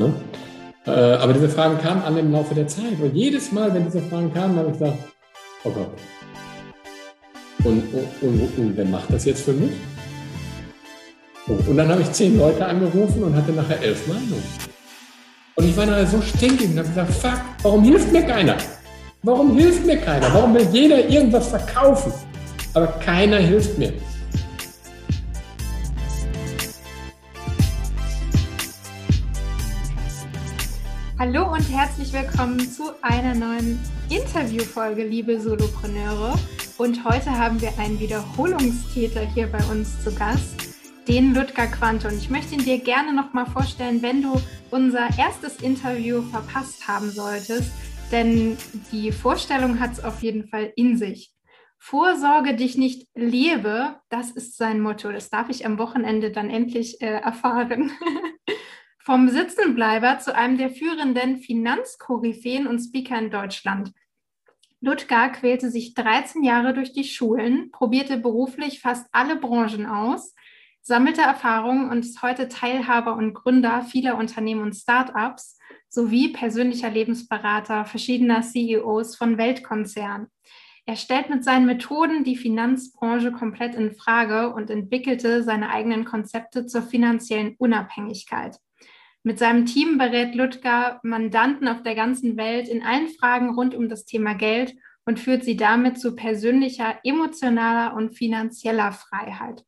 Ne? Äh, aber diese Fragen kamen an im Laufe der Zeit. Und jedes Mal, wenn diese Fragen kamen, habe ich gesagt, oh Gott. Und, und, und, und wer macht das jetzt für mich? Und dann habe ich zehn Leute angerufen und hatte nachher elf Meinungen. Und ich war nachher so stinkig und habe gesagt, fuck, warum hilft mir keiner? Warum hilft mir keiner? Warum will jeder irgendwas verkaufen? Aber keiner hilft mir. Hallo und herzlich willkommen zu einer neuen Interviewfolge, liebe Solopreneure. Und heute haben wir einen Wiederholungstäter hier bei uns zu Gast, den Ludger Quante. Und ich möchte ihn dir gerne nochmal vorstellen, wenn du unser erstes Interview verpasst haben solltest, denn die Vorstellung hat es auf jeden Fall in sich. Vorsorge dich nicht lebe, das ist sein Motto. Das darf ich am Wochenende dann endlich äh, erfahren. Vom Sitzenbleiber zu einem der führenden Finanzkoryphäen und Speaker in Deutschland. Ludger quälte sich 13 Jahre durch die Schulen, probierte beruflich fast alle Branchen aus, sammelte Erfahrungen und ist heute Teilhaber und Gründer vieler Unternehmen und Startups sowie persönlicher Lebensberater verschiedener CEOs von Weltkonzernen. Er stellt mit seinen Methoden die Finanzbranche komplett in Frage und entwickelte seine eigenen Konzepte zur finanziellen Unabhängigkeit. Mit seinem Team berät Ludger Mandanten auf der ganzen Welt in allen Fragen rund um das Thema Geld und führt sie damit zu persönlicher, emotionaler und finanzieller Freiheit.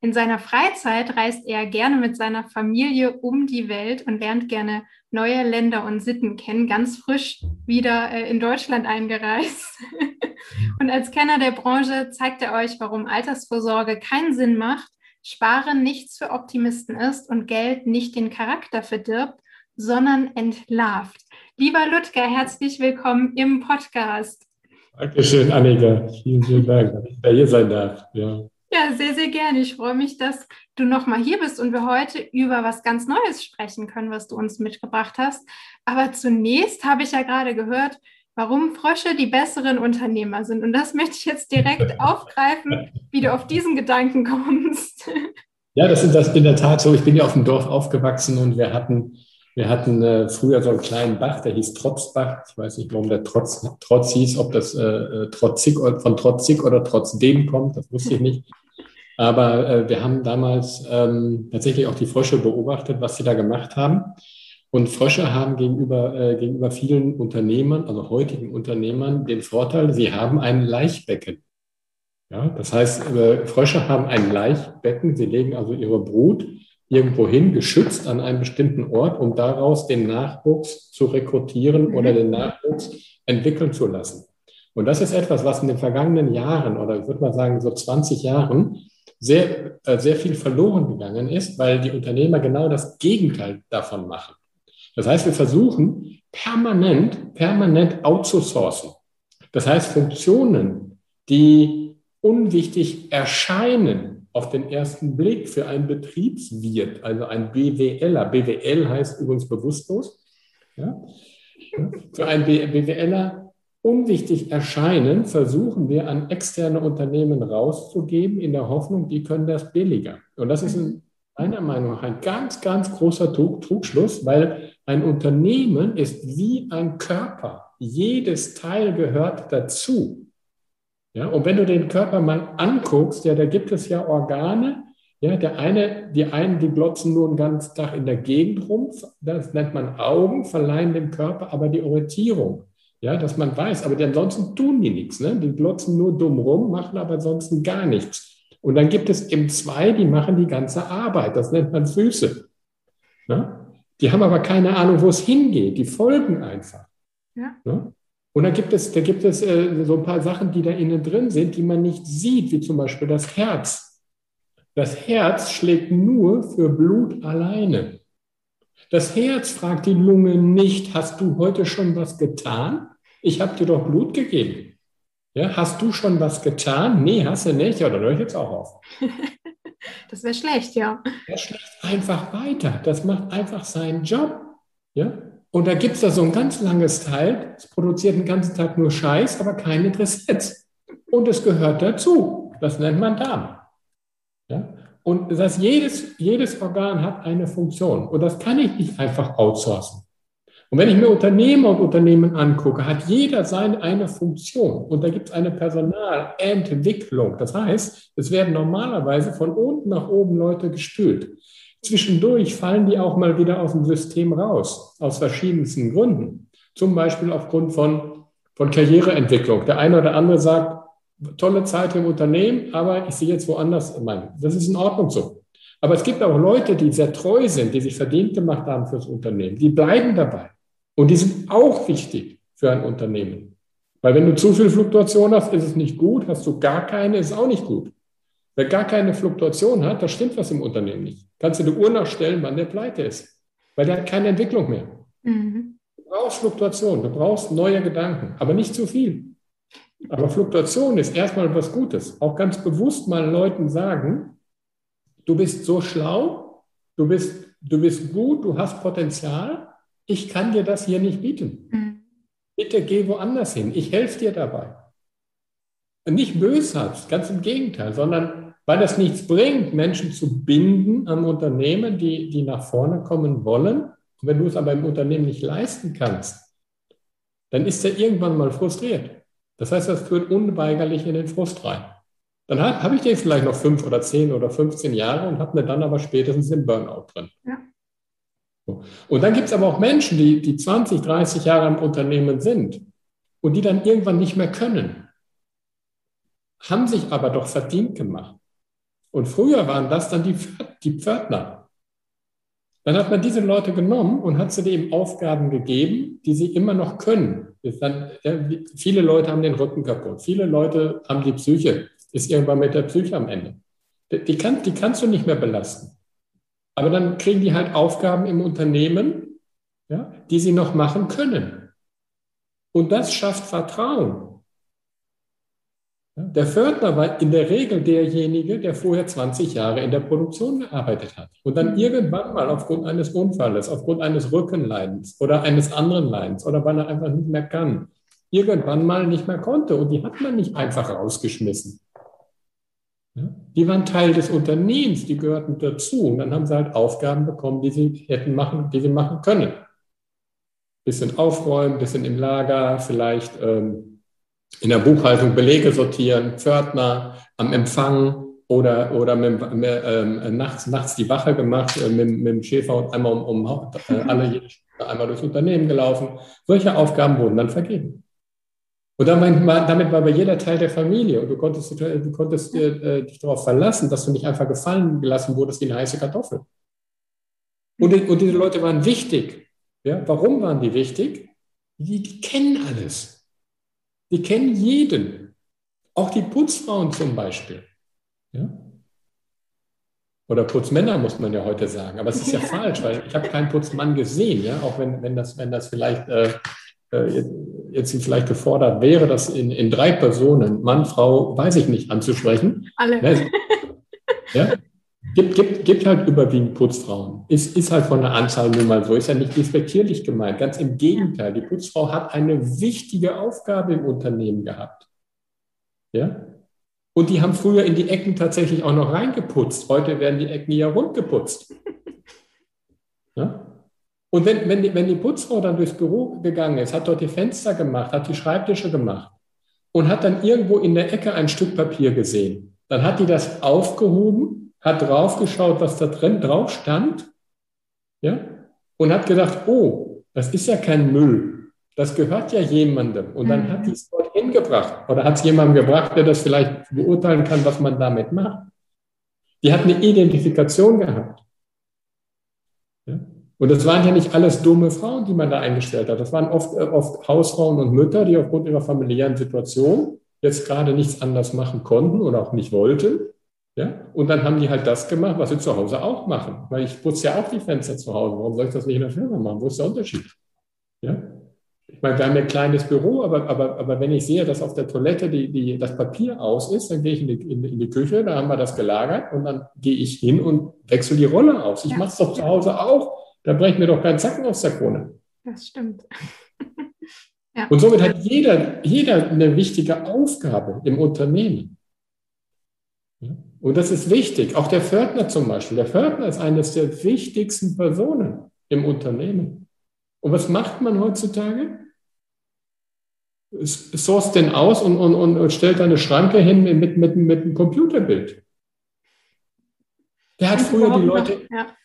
In seiner Freizeit reist er gerne mit seiner Familie um die Welt und lernt gerne neue Länder und Sitten kennen, ganz frisch wieder äh, in Deutschland eingereist. und als Kenner der Branche zeigt er euch, warum Altersvorsorge keinen Sinn macht Sparen nichts für Optimisten ist und Geld nicht den Charakter verdirbt, sondern entlarvt. Lieber Ludger, herzlich willkommen im Podcast. Dankeschön, Annika. Vielen, vielen Dank, dass ich da hier sein darf. Ja. ja, sehr, sehr gerne. Ich freue mich, dass du nochmal hier bist und wir heute über was ganz Neues sprechen können, was du uns mitgebracht hast. Aber zunächst habe ich ja gerade gehört, warum Frösche die besseren Unternehmer sind. Und das möchte ich jetzt direkt aufgreifen, wie du auf diesen Gedanken kommst. Ja, das ist das in der Tat so. Ich bin ja auf dem Dorf aufgewachsen und wir hatten, wir hatten äh, früher so einen kleinen Bach, der hieß Trotzbach. Ich weiß nicht, warum der Trotz, Trotz hieß, ob das äh, äh trotzig, von trotzig oder trotzdem kommt, das wusste ich nicht. Aber äh, wir haben damals ähm, tatsächlich auch die Frösche beobachtet, was sie da gemacht haben. Und Frösche haben gegenüber, äh, gegenüber vielen Unternehmern, also heutigen Unternehmern, den Vorteil, sie haben ein Laichbecken. Ja, das heißt, äh, Frösche haben ein Laichbecken, sie legen also ihre Brut irgendwo hin, geschützt an einem bestimmten Ort, um daraus den Nachwuchs zu rekrutieren mhm. oder den Nachwuchs entwickeln zu lassen. Und das ist etwas, was in den vergangenen Jahren oder ich würde mal sagen so 20 Jahren sehr, äh, sehr viel verloren gegangen ist, weil die Unternehmer genau das Gegenteil davon machen. Das heißt, wir versuchen permanent, permanent outzusourcen. Das heißt, Funktionen, die unwichtig erscheinen auf den ersten Blick für einen Betriebswirt, also ein BWLer. BWL heißt übrigens bewusstlos. Ja? Für einen BWLer unwichtig erscheinen, versuchen wir an externe Unternehmen rauszugeben, in der Hoffnung, die können das billiger. Und das ist ein meiner Meinung nach ein ganz, ganz großer Trugschluss, weil ein Unternehmen ist wie ein Körper. Jedes Teil gehört dazu. Ja, und wenn du den Körper mal anguckst, ja, da gibt es ja Organe. Ja, der eine, die einen, die glotzen nur den ganzen Tag in der Gegend rum. Das nennt man Augen, verleihen dem Körper aber die Orientierung. Ja, dass man weiß, aber ansonsten tun die nichts. Ne? Die glotzen nur dumm rum, machen aber ansonsten gar nichts. Und dann gibt es eben zwei, die machen die ganze Arbeit. Das nennt man Füße. Ne? Die haben aber keine Ahnung, wo es hingeht. Die folgen einfach. Ja. Ne? Und da gibt es, da gibt es äh, so ein paar Sachen, die da innen drin sind, die man nicht sieht, wie zum Beispiel das Herz. Das Herz schlägt nur für Blut alleine. Das Herz fragt die Lunge nicht, hast du heute schon was getan? Ich habe dir doch Blut gegeben. Ja, hast du schon was getan? Nee, hast du nicht. Ja, dann höre ich jetzt auch auf. das wäre schlecht, ja. Er schlägt einfach weiter. Das macht einfach seinen Job. Ja? Und da gibt es da so ein ganz langes Teil, es produziert den ganzen Tag nur Scheiß, aber keine Interessenz. Und es gehört dazu. Das nennt man Darm. Ja? Und das heißt, jedes, jedes Organ hat eine Funktion. Und das kann ich nicht einfach outsourcen. Und wenn ich mir Unternehmer und Unternehmen angucke, hat jeder seine eine Funktion. Und da gibt es eine Personalentwicklung. Das heißt, es werden normalerweise von unten nach oben Leute gestült. Zwischendurch fallen die auch mal wieder aus dem System raus, aus verschiedensten Gründen. Zum Beispiel aufgrund von, von Karriereentwicklung. Der eine oder andere sagt, tolle Zeit im Unternehmen, aber ich sehe jetzt woanders mein. Das ist in Ordnung so. Aber es gibt auch Leute, die sehr treu sind, die sich verdient gemacht haben fürs Unternehmen. Die bleiben dabei. Und die sind auch wichtig für ein Unternehmen. Weil wenn du zu viel Fluktuation hast, ist es nicht gut. Hast du gar keine, ist es auch nicht gut. Wer gar keine Fluktuation hat, da stimmt was im Unternehmen nicht. Kannst du die Uhr nachstellen, wann der pleite ist. Weil der hat keine Entwicklung mehr. Mhm. Du brauchst Fluktuation, du brauchst neue Gedanken, aber nicht zu viel. Aber Fluktuation ist erstmal was Gutes. Auch ganz bewusst mal Leuten sagen, du bist so schlau, du bist, du bist gut, du hast Potenzial, ich kann dir das hier nicht bieten. Mhm. Bitte geh woanders hin, ich helfe dir dabei. Und nicht böshaft, ganz im Gegenteil, sondern weil es nichts bringt, Menschen zu binden an Unternehmen, die, die nach vorne kommen wollen. Und wenn du es aber im Unternehmen nicht leisten kannst, dann ist er irgendwann mal frustriert. Das heißt, das führt unweigerlich in den Frust rein. Dann habe hab ich den vielleicht noch fünf oder zehn oder 15 Jahre und habe mir dann aber spätestens den Burnout drin. Ja. Und dann gibt es aber auch Menschen, die, die 20, 30 Jahre im Unternehmen sind und die dann irgendwann nicht mehr können, haben sich aber doch verdient gemacht. Und früher waren das dann die, die Pförtner. Dann hat man diese Leute genommen und hat sie eben Aufgaben gegeben, die sie immer noch können. Dann, viele Leute haben den Rücken kaputt. Viele Leute haben die Psyche. Ist irgendwann mit der Psyche am Ende. Die, kann, die kannst du nicht mehr belasten. Aber dann kriegen die halt Aufgaben im Unternehmen, ja, die sie noch machen können. Und das schafft Vertrauen. Der Fördner war in der Regel derjenige, der vorher 20 Jahre in der Produktion gearbeitet hat und dann irgendwann mal aufgrund eines Unfalles, aufgrund eines Rückenleidens oder eines anderen Leidens oder weil er einfach nicht mehr kann, irgendwann mal nicht mehr konnte. Und die hat man nicht einfach rausgeschmissen. Die waren Teil des Unternehmens, die gehörten dazu. Und dann haben sie halt Aufgaben bekommen, die sie hätten machen, die sie machen können. Bisschen aufräumen, bisschen im Lager, vielleicht ähm, in der Buchhaltung Belege sortieren, Pförtner am Empfang oder, oder mit, mit, ähm, nachts, nachts die Wache gemacht äh, mit, mit dem Schäfer und einmal um, um äh, alle einmal durchs Unternehmen gelaufen. Solche Aufgaben wurden dann vergeben. Und damit war, damit war aber jeder Teil der Familie und du konntest, du konntest äh, dich darauf verlassen, dass du nicht einfach gefallen gelassen wurdest wie eine heiße Kartoffel. Und, und diese Leute waren wichtig. Ja? Warum waren die wichtig? Die, die kennen alles. Die kennen jeden. Auch die Putzfrauen zum Beispiel. Ja? Oder Putzmänner muss man ja heute sagen. Aber es ist ja falsch, weil ich habe keinen Putzmann gesehen, ja, auch wenn, wenn, das, wenn das vielleicht äh, äh, jetzt vielleicht gefordert wäre, das in, in drei Personen, Mann, Frau, weiß ich nicht, anzusprechen. Alle. Ne? Ja? Gibt, gibt, gibt halt überwiegend Putzfrauen. Ist, ist halt von der Anzahl nun mal so. Ist ja nicht despektierlich gemeint. Ganz im Gegenteil. Die Putzfrau hat eine wichtige Aufgabe im Unternehmen gehabt. Ja? Und die haben früher in die Ecken tatsächlich auch noch reingeputzt. Heute werden die Ecken ja rund geputzt. Ja? Und wenn, wenn, die, wenn die Putzfrau dann durchs Büro gegangen ist, hat dort die Fenster gemacht, hat die Schreibtische gemacht und hat dann irgendwo in der Ecke ein Stück Papier gesehen, dann hat die das aufgehoben, hat draufgeschaut, was da drin drauf stand, ja, und hat gedacht, oh, das ist ja kein Müll, das gehört ja jemandem. Und dann mhm. hat die es dort hingebracht oder hat es jemandem gebracht, der das vielleicht beurteilen kann, was man damit macht. Die hat eine Identifikation gehabt. Und das waren ja nicht alles dumme Frauen, die man da eingestellt hat. Das waren oft, äh, oft Hausfrauen und Mütter, die aufgrund ihrer familiären Situation jetzt gerade nichts anders machen konnten oder auch nicht wollten. Ja? Und dann haben die halt das gemacht, was sie zu Hause auch machen. Weil ich putze ja auch die Fenster zu Hause. Warum soll ich das nicht in der Firma machen? Wo ist der Unterschied? Ja? Ich meine, wir haben ein kleines Büro, aber, aber, aber wenn ich sehe, dass auf der Toilette die, die, das Papier aus ist, dann gehe ich in die, in, in die Küche, da haben wir das gelagert und dann gehe ich hin und wechsle die Rolle aus. Ich ja. mache es doch zu Hause auch. Da brechen wir doch keinen Zacken aus der Krone. Das stimmt. ja. Und somit hat jeder, jeder eine wichtige Aufgabe im Unternehmen. Und das ist wichtig. Auch der Fördner zum Beispiel. Der Fördner ist eines der wichtigsten Personen im Unternehmen. Und was macht man heutzutage? Es sourced den aus und, und, und stellt eine Schranke hin mit, mit, mit einem Computerbild. Der hat früher die Leute. Ja.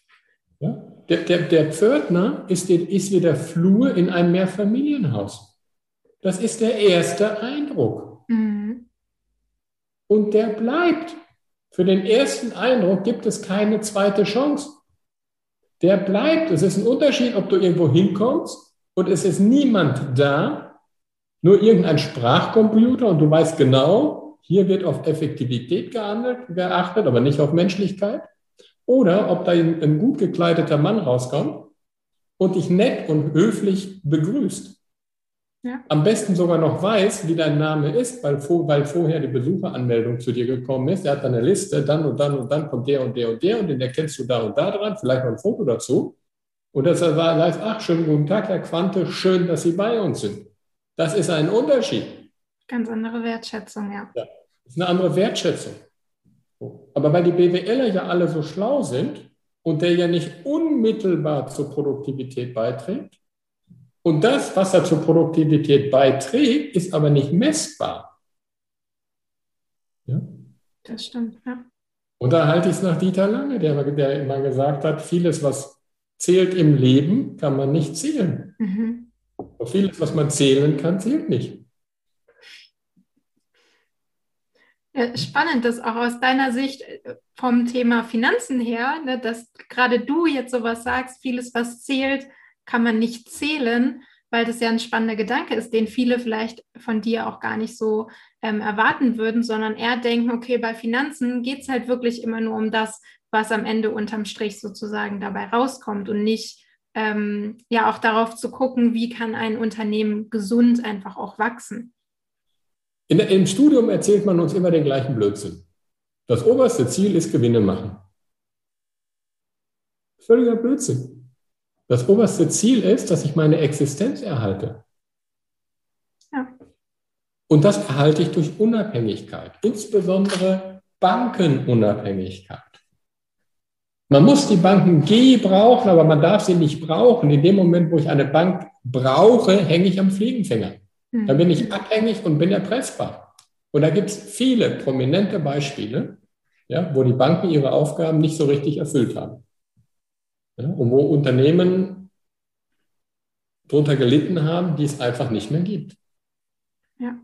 Ja, der, der, der Pförtner ist, ist wie der Flur in einem Mehrfamilienhaus. Das ist der erste Eindruck. Mhm. Und der bleibt. Für den ersten Eindruck gibt es keine zweite Chance. Der bleibt. Es ist ein Unterschied, ob du irgendwo hinkommst und es ist niemand da, nur irgendein Sprachcomputer und du weißt genau, hier wird auf Effektivität gehandelt, geachtet, aber nicht auf Menschlichkeit. Oder ob da ein, ein gut gekleideter Mann rauskommt und dich nett und höflich begrüßt. Ja. Am besten sogar noch weiß, wie dein Name ist, weil, weil, vorher die Besucheranmeldung zu dir gekommen ist. Er hat dann eine Liste, dann und dann und dann kommt der und der und der und den erkennst du da und da dran, vielleicht noch ein Foto dazu. Und dass er sagt, ach, schönen guten Tag, Herr Quante, schön, dass Sie bei uns sind. Das ist ein Unterschied. Ganz andere Wertschätzung, ja. ja. Das ist eine andere Wertschätzung. Aber weil die BWLer ja alle so schlau sind und der ja nicht unmittelbar zur Produktivität beiträgt, und das, was er zur Produktivität beiträgt, ist aber nicht messbar. Ja? Das stimmt, ja. Und da halte ich es nach Dieter Lange, der, der immer gesagt hat, vieles, was zählt im Leben, kann man nicht zählen. Mhm. Und vieles, was man zählen kann, zählt nicht. Spannend, dass auch aus deiner Sicht äh, vom Thema Finanzen her, ne, dass gerade du jetzt sowas sagst, vieles, was zählt, kann man nicht zählen, weil das ja ein spannender Gedanke ist, den viele vielleicht von dir auch gar nicht so ähm, erwarten würden, sondern eher denken, okay, bei Finanzen geht es halt wirklich immer nur um das, was am Ende unterm Strich sozusagen dabei rauskommt und nicht ähm, ja auch darauf zu gucken, wie kann ein Unternehmen gesund einfach auch wachsen. In, Im Studium erzählt man uns immer den gleichen Blödsinn. Das oberste Ziel ist Gewinne machen. Völliger Blödsinn. Das oberste Ziel ist, dass ich meine Existenz erhalte. Ja. Und das erhalte ich durch Unabhängigkeit, insbesondere Bankenunabhängigkeit. Man muss die Banken gebrauchen, aber man darf sie nicht brauchen. In dem Moment, wo ich eine Bank brauche, hänge ich am Fliegenfänger. Da bin ich abhängig und bin erpressbar. Und da gibt es viele prominente Beispiele, ja, wo die Banken ihre Aufgaben nicht so richtig erfüllt haben. Ja, und wo Unternehmen darunter gelitten haben, die es einfach nicht mehr gibt. Ja.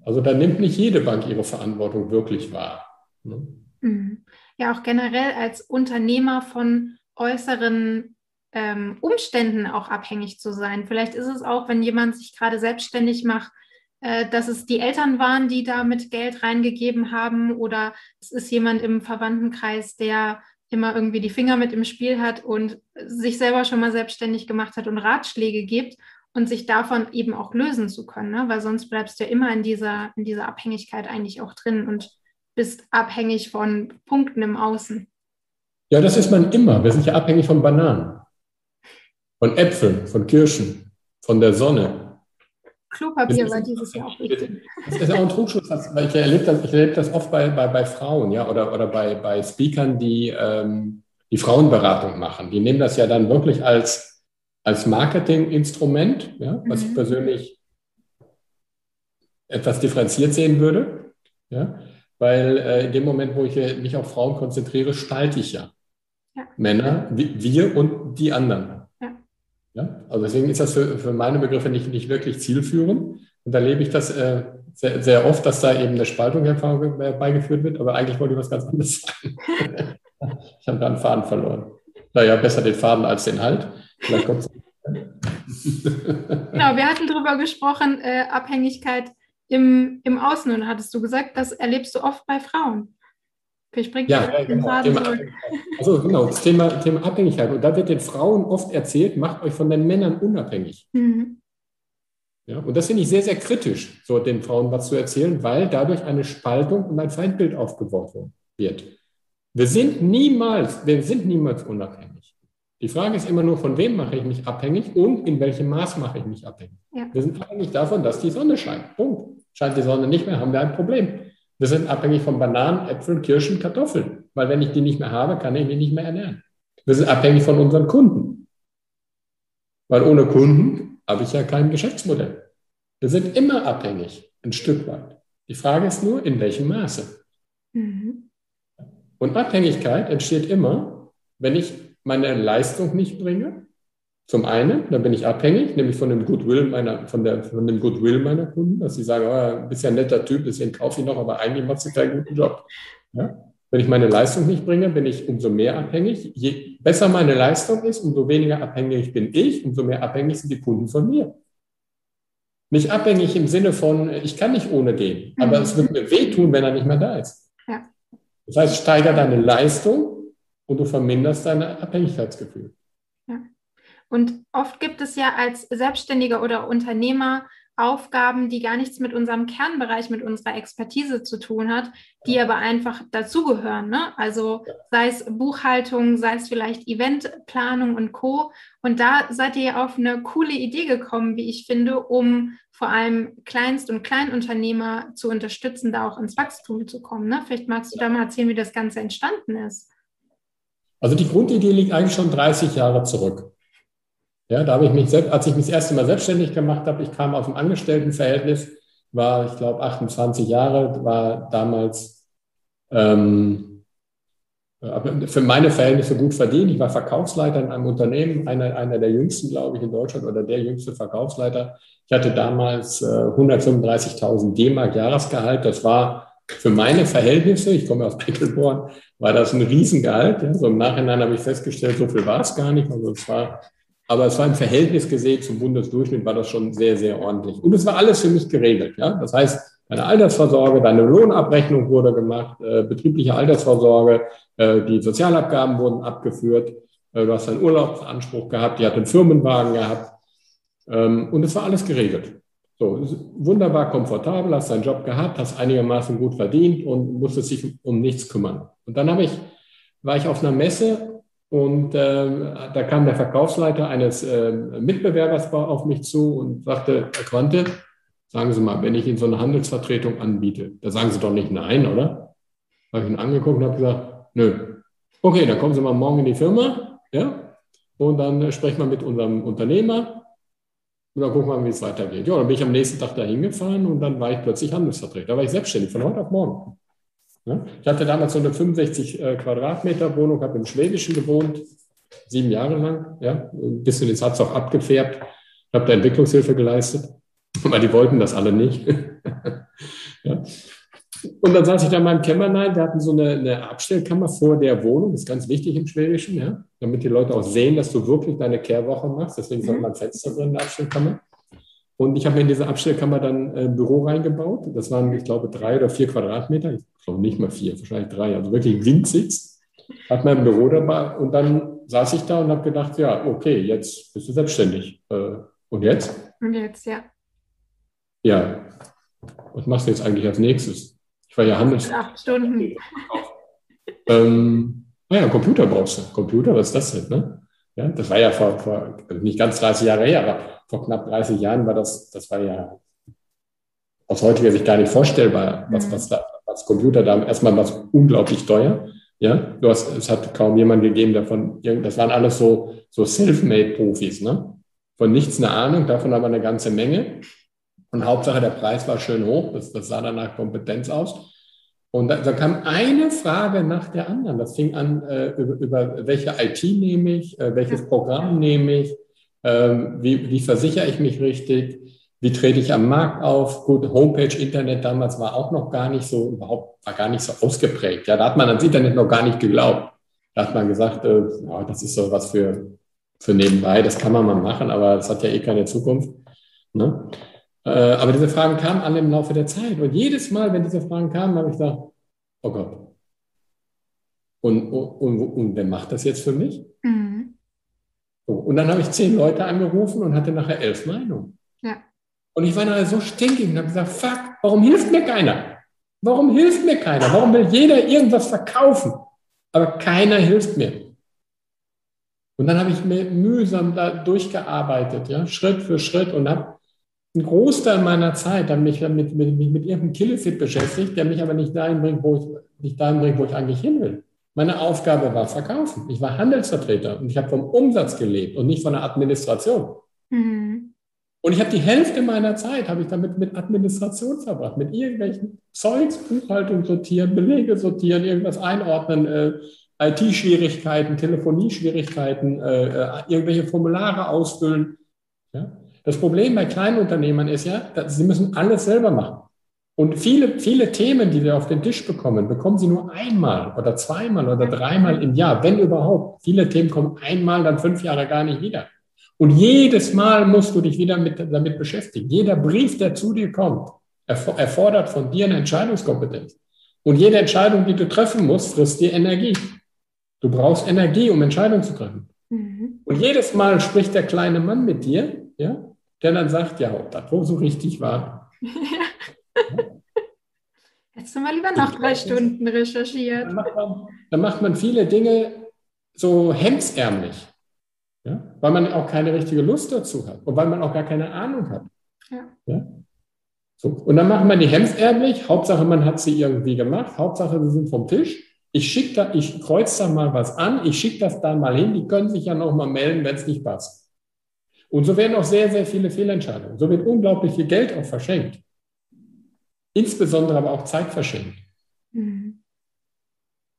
Also da nimmt nicht jede Bank ihre Verantwortung wirklich wahr. Ne? Mhm. Ja, auch generell als Unternehmer von äußeren ähm, Umständen auch abhängig zu sein. Vielleicht ist es auch, wenn jemand sich gerade selbstständig macht, äh, dass es die Eltern waren, die da mit Geld reingegeben haben oder es ist jemand im Verwandtenkreis, der immer irgendwie die Finger mit im Spiel hat und sich selber schon mal selbstständig gemacht hat und Ratschläge gibt und sich davon eben auch lösen zu können, ne? weil sonst bleibst du ja immer in dieser, in dieser Abhängigkeit eigentlich auch drin und bist abhängig von Punkten im Außen. Ja, das ist man immer. Wir sind ja abhängig von Bananen, von Äpfeln, von Kirschen, von der Sonne. Klopapier war dieses Jahr auch wichtig. Das ist auch ein Trugschluss, weil ich erlebe das, ich erlebe das oft bei, bei, bei Frauen, ja, oder, oder bei, bei Speakern, die ähm, die Frauenberatung machen. Die nehmen das ja dann wirklich als, als Marketinginstrument, ja, was mhm. ich persönlich etwas differenziert sehen würde, ja, weil äh, in dem Moment, wo ich mich auf Frauen konzentriere, spalte ich ja. ja. Männer, wir und die anderen. Ja? Also deswegen ist das für, für meine Begriffe nicht, nicht wirklich zielführend. Und da erlebe ich das äh, sehr, sehr oft, dass da eben eine Spaltung herbeigeführt wird, aber eigentlich wollte ich was ganz anderes sagen. ich habe da einen Faden verloren. Naja, besser den Faden als den Halt. Vielleicht kommt Genau, wir hatten darüber gesprochen, äh, Abhängigkeit im, im Außen. Und hattest du gesagt, das erlebst du oft bei Frauen. Bringe ja, ja genau. Thema, also genau, das Thema, Thema Abhängigkeit. Und da wird den Frauen oft erzählt, macht euch von den Männern unabhängig. Mhm. Ja, und das finde ich sehr, sehr kritisch, so den Frauen was zu erzählen, weil dadurch eine Spaltung und ein Feindbild aufgebaut wird. Wir sind niemals, wir sind niemals unabhängig. Die Frage ist immer nur, von wem mache ich mich abhängig und in welchem Maß mache ich mich abhängig. Ja. Wir sind abhängig davon, dass die Sonne scheint. Punkt. Scheint die Sonne nicht mehr, haben wir ein Problem. Wir sind abhängig von Bananen, Äpfeln, Kirschen, Kartoffeln, weil wenn ich die nicht mehr habe, kann ich mich nicht mehr ernähren. Wir sind abhängig von unseren Kunden, weil ohne Kunden habe ich ja kein Geschäftsmodell. Wir sind immer abhängig, ein Stück weit. Die Frage ist nur, in welchem Maße. Mhm. Und Abhängigkeit entsteht immer, wenn ich meine Leistung nicht bringe. Zum einen, dann bin ich abhängig, nämlich von dem Goodwill meiner, von, der, von dem Goodwill meiner Kunden, dass sie sagen, oh, bist ja ein netter Typ, deswegen kaufe ich noch, aber eigentlich machst du keinen guten Job. Ja? Wenn ich meine Leistung nicht bringe, bin ich umso mehr abhängig. Je besser meine Leistung ist, umso weniger abhängig bin ich, umso mehr abhängig sind die Kunden von mir. Nicht abhängig im Sinne von, ich kann nicht ohne aber mhm. es wird mir wehtun, wenn er nicht mehr da ist. Ja. Das heißt, steiger deine Leistung und du verminderst dein Abhängigkeitsgefühl. Und oft gibt es ja als Selbstständiger oder Unternehmer Aufgaben, die gar nichts mit unserem Kernbereich, mit unserer Expertise zu tun hat, die aber einfach dazugehören. Ne? Also sei es Buchhaltung, sei es vielleicht Eventplanung und Co. Und da seid ihr ja auf eine coole Idee gekommen, wie ich finde, um vor allem Kleinst- und Kleinunternehmer zu unterstützen, da auch ins Wachstum zu kommen. Ne? Vielleicht magst du da mal erzählen, wie das Ganze entstanden ist. Also die Grundidee liegt eigentlich schon 30 Jahre zurück. Ja, da habe ich mich, selbst, als ich mich das erste Mal selbstständig gemacht habe, ich kam aus dem Angestelltenverhältnis, war, ich glaube, 28 Jahre, war damals ähm, für meine Verhältnisse gut verdient. Ich war Verkaufsleiter in einem Unternehmen, einer, einer der jüngsten, glaube ich, in Deutschland oder der jüngste Verkaufsleiter. Ich hatte damals äh, 135.000 D-Mark Jahresgehalt. Das war für meine Verhältnisse, ich komme aus Mecklenburg, war das ein Riesengehalt. Ja. So im Nachhinein habe ich festgestellt, so viel war es gar nicht. Also es war aber es war im Verhältnis gesehen zum Bundesdurchschnitt war das schon sehr, sehr ordentlich. Und es war alles für mich geregelt. Ja? Das heißt, deine Altersvorsorge, deine Lohnabrechnung wurde gemacht, äh, betriebliche Altersvorsorge, äh, die Sozialabgaben wurden abgeführt, äh, du hast einen Urlaubsanspruch gehabt, die hat einen Firmenwagen gehabt ähm, und es war alles geregelt. So, wunderbar komfortabel, hast deinen Job gehabt, hast einigermaßen gut verdient und musstest dich um nichts kümmern. Und dann habe ich, war ich auf einer Messe und äh, da kam der Verkaufsleiter eines äh, Mitbewerbers auf mich zu und sagte, Herr Quante, sagen Sie mal, wenn ich Ihnen so eine Handelsvertretung anbiete, da sagen Sie doch nicht nein, oder? Habe ich ihn angeguckt und habe gesagt, nö. Okay, dann kommen Sie mal morgen in die Firma, ja, und dann äh, sprechen wir mit unserem Unternehmer und dann gucken wir mal, wie es weitergeht. Ja, dann bin ich am nächsten Tag da hingefahren und dann war ich plötzlich Handelsvertreter. Da war ich selbstständig, von heute auf morgen. Ich hatte damals so eine 65 äh, Quadratmeter Wohnung, habe im Schwäbischen gewohnt, sieben Jahre lang. Ja, ein bisschen jetzt hat es auch abgefärbt. Ich habe da Entwicklungshilfe geleistet, weil die wollten das alle nicht. ja. Und dann saß ich da in meinem Kämmerlein, wir hatten so eine, eine, Abstellkammer vor der Wohnung, das ist ganz wichtig im Schwäbischen, ja, damit die Leute auch sehen, dass du wirklich deine Kehrwoche machst. Deswegen auch mal ein Fenster drin in der Abstellkammer. Und ich habe mir in diese Abstellkammer dann ein Büro reingebaut. Das waren, ich glaube, drei oder vier Quadratmeter. Ich glaube nicht mal vier, wahrscheinlich drei. Also wirklich winzig. Hat mein Büro dabei. Und dann saß ich da und habe gedacht, ja, okay, jetzt bist du selbstständig. Äh, und jetzt? Und jetzt, ja. Ja. Was machst du jetzt eigentlich als nächstes? Ich war ja Handels. Acht Stunden. ähm, naja, Computer brauchst du. Computer, was ist das denn? Ne? Ja, das war ja vor, vor nicht ganz 30 Jahre her, aber vor knapp 30 Jahren war das, das war ja aus heutiger Sicht gar nicht vorstellbar, was, mhm. was da als Computer da erstmal was unglaublich teuer. Ja, du hast, es hat kaum jemand gegeben davon, das waren alles so, so Self-Made-Profis, ne? Von nichts eine Ahnung, davon aber eine ganze Menge. Und Hauptsache der Preis war schön hoch, das, das sah dann nach Kompetenz aus. Und da, da, kam eine Frage nach der anderen. Das fing an, äh, über, über welche IT nehme ich, äh, welches Programm nehme ich, ähm, wie, wie versichere ich mich richtig? Wie trete ich am Markt auf? Gut, Homepage, Internet damals war auch noch gar nicht so, überhaupt war gar nicht so ausgeprägt. Ja, da hat man ans Internet noch gar nicht geglaubt. Da hat man gesagt, äh, ja, das ist so was für, für nebenbei, das kann man mal machen, aber das hat ja eh keine Zukunft. Ne? Äh, aber diese Fragen kamen alle im Laufe der Zeit. Und jedes Mal, wenn diese Fragen kamen, habe ich gedacht, oh Gott. Und, und, und, wer macht das jetzt für mich? Mhm. So, und dann habe ich zehn Leute angerufen und hatte nachher elf Meinungen. Ja. Und ich war nachher so stinkig und habe gesagt, fuck, warum hilft mir keiner? Warum hilft mir keiner? Warum will jeder irgendwas verkaufen? Aber keiner hilft mir. Und dann habe ich mir mühsam da durchgearbeitet, ja, Schritt für Schritt und habe einen Großteil meiner Zeit dann mich mit, mit, mit, mit irgendeinem Killefit beschäftigt, der mich aber nicht dahin bringt, wo ich, nicht dahin bringt, wo ich eigentlich hin will. Meine Aufgabe war verkaufen. Ich war Handelsvertreter und ich habe vom Umsatz gelebt und nicht von der Administration. Mhm. Und ich habe die Hälfte meiner Zeit habe ich damit mit Administration verbracht, mit irgendwelchen Zeugs, Buchhaltung sortieren, Belege sortieren, irgendwas einordnen, äh, IT-Schwierigkeiten, Telefonieschwierigkeiten, äh, äh, irgendwelche Formulare ausfüllen. Ja? Das Problem bei kleinen Unternehmern ist ja, dass sie müssen alles selber machen. Und viele, viele Themen, die wir auf den Tisch bekommen, bekommen sie nur einmal oder zweimal oder dreimal im Jahr, wenn überhaupt. Viele Themen kommen einmal, dann fünf Jahre gar nicht wieder. Und jedes Mal musst du dich wieder mit, damit beschäftigen. Jeder Brief, der zu dir kommt, erfordert von dir eine Entscheidungskompetenz. Und jede Entscheidung, die du treffen musst, frisst dir Energie. Du brauchst Energie, um Entscheidungen zu treffen. Mhm. Und jedes Mal spricht der kleine Mann mit dir, ja, der dann sagt, ja, ob das wohl so richtig war. Hättest du mal lieber noch drei Stunden recherchiert. Dann macht, man, dann macht man viele Dinge so hemdsärmlich, ja? weil man auch keine richtige Lust dazu hat und weil man auch gar keine Ahnung hat. Ja. ja? So. Und dann macht man die hemdsärmlich. Hauptsache, man hat sie irgendwie gemacht. Hauptsache, sie sind vom Tisch. Ich schicke da, ich kreuze da mal was an. Ich schicke das da mal hin. Die können sich ja noch mal melden, wenn es nicht passt. Und so werden auch sehr, sehr viele Fehlentscheidungen. So wird unglaublich viel Geld auch verschenkt insbesondere aber auch Zeit verschenkt. Mhm.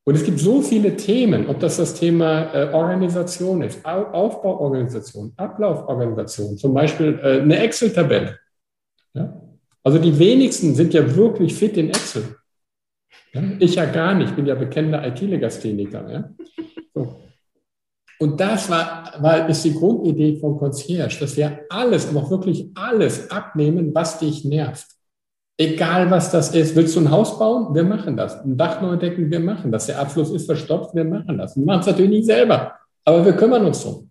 Und es gibt so viele Themen, ob das das Thema äh, Organisation ist, Aufbauorganisation, Ablauforganisation, zum Beispiel äh, eine Excel-Tabelle. Ja? Also die wenigsten sind ja wirklich fit in Excel. Ja? Ich ja gar nicht, ich bin ja bekennender IT-Legastheniker. Ja? Und das war, war, ist die Grundidee von Concierge, dass wir alles, aber auch wirklich alles abnehmen, was dich nervt. Egal was das ist. Willst du ein Haus bauen? Wir machen das. Ein Dach neu decken? Wir machen das. Der Abfluss ist verstopft? Wir machen das. Wir machen es natürlich nicht selber, aber wir kümmern uns drum.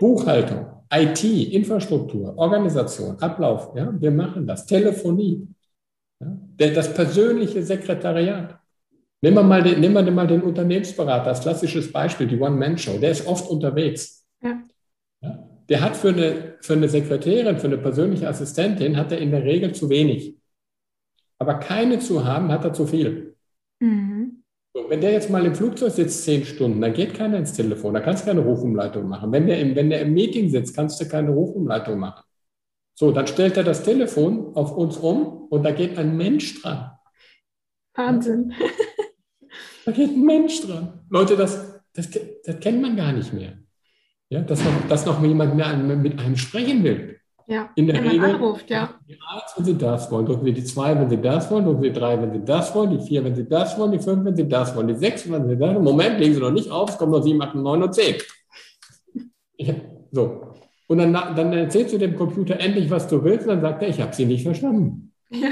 Buchhaltung, IT, Infrastruktur, Organisation, Ablauf, ja, wir machen das. Telefonie, ja, das persönliche Sekretariat. Nehmen wir, mal den, nehmen wir mal den Unternehmensberater, das klassisches Beispiel, die One-Man-Show. Der ist oft unterwegs. Ja. Ja, der hat für eine, für eine Sekretärin, für eine persönliche Assistentin, hat er in der Regel zu wenig. Aber keine zu haben, hat er zu viel. Mhm. So, wenn der jetzt mal im Flugzeug sitzt zehn Stunden, dann geht keiner ins Telefon, da kannst du keine Rufumleitung machen. Wenn der, im, wenn der im Meeting sitzt, kannst du keine Rufumleitung machen. So, dann stellt er das Telefon auf uns um und da geht ein Mensch dran. Wahnsinn. Da geht ein Mensch dran. Leute, das, das, das kennt man gar nicht mehr. Ja, dass, noch, dass noch jemand mit einem, mit einem sprechen will. Ja, in der Regel. Anruft, ja. Die 1, wenn Sie das wollen, drücken Sie die 2, wenn Sie das wollen, drücken Sie die 3, wenn Sie das wollen, die 4, wenn Sie das wollen, die 5, wenn Sie das wollen, die 6, wenn Sie das wollen. Moment, legen Sie noch nicht auf, es kommen noch 7, 8, 9 und 10. Ja, so. Und dann, dann erzählst du dem Computer endlich, was du willst, und dann sagt er, ich habe Sie nicht verstanden. Ja.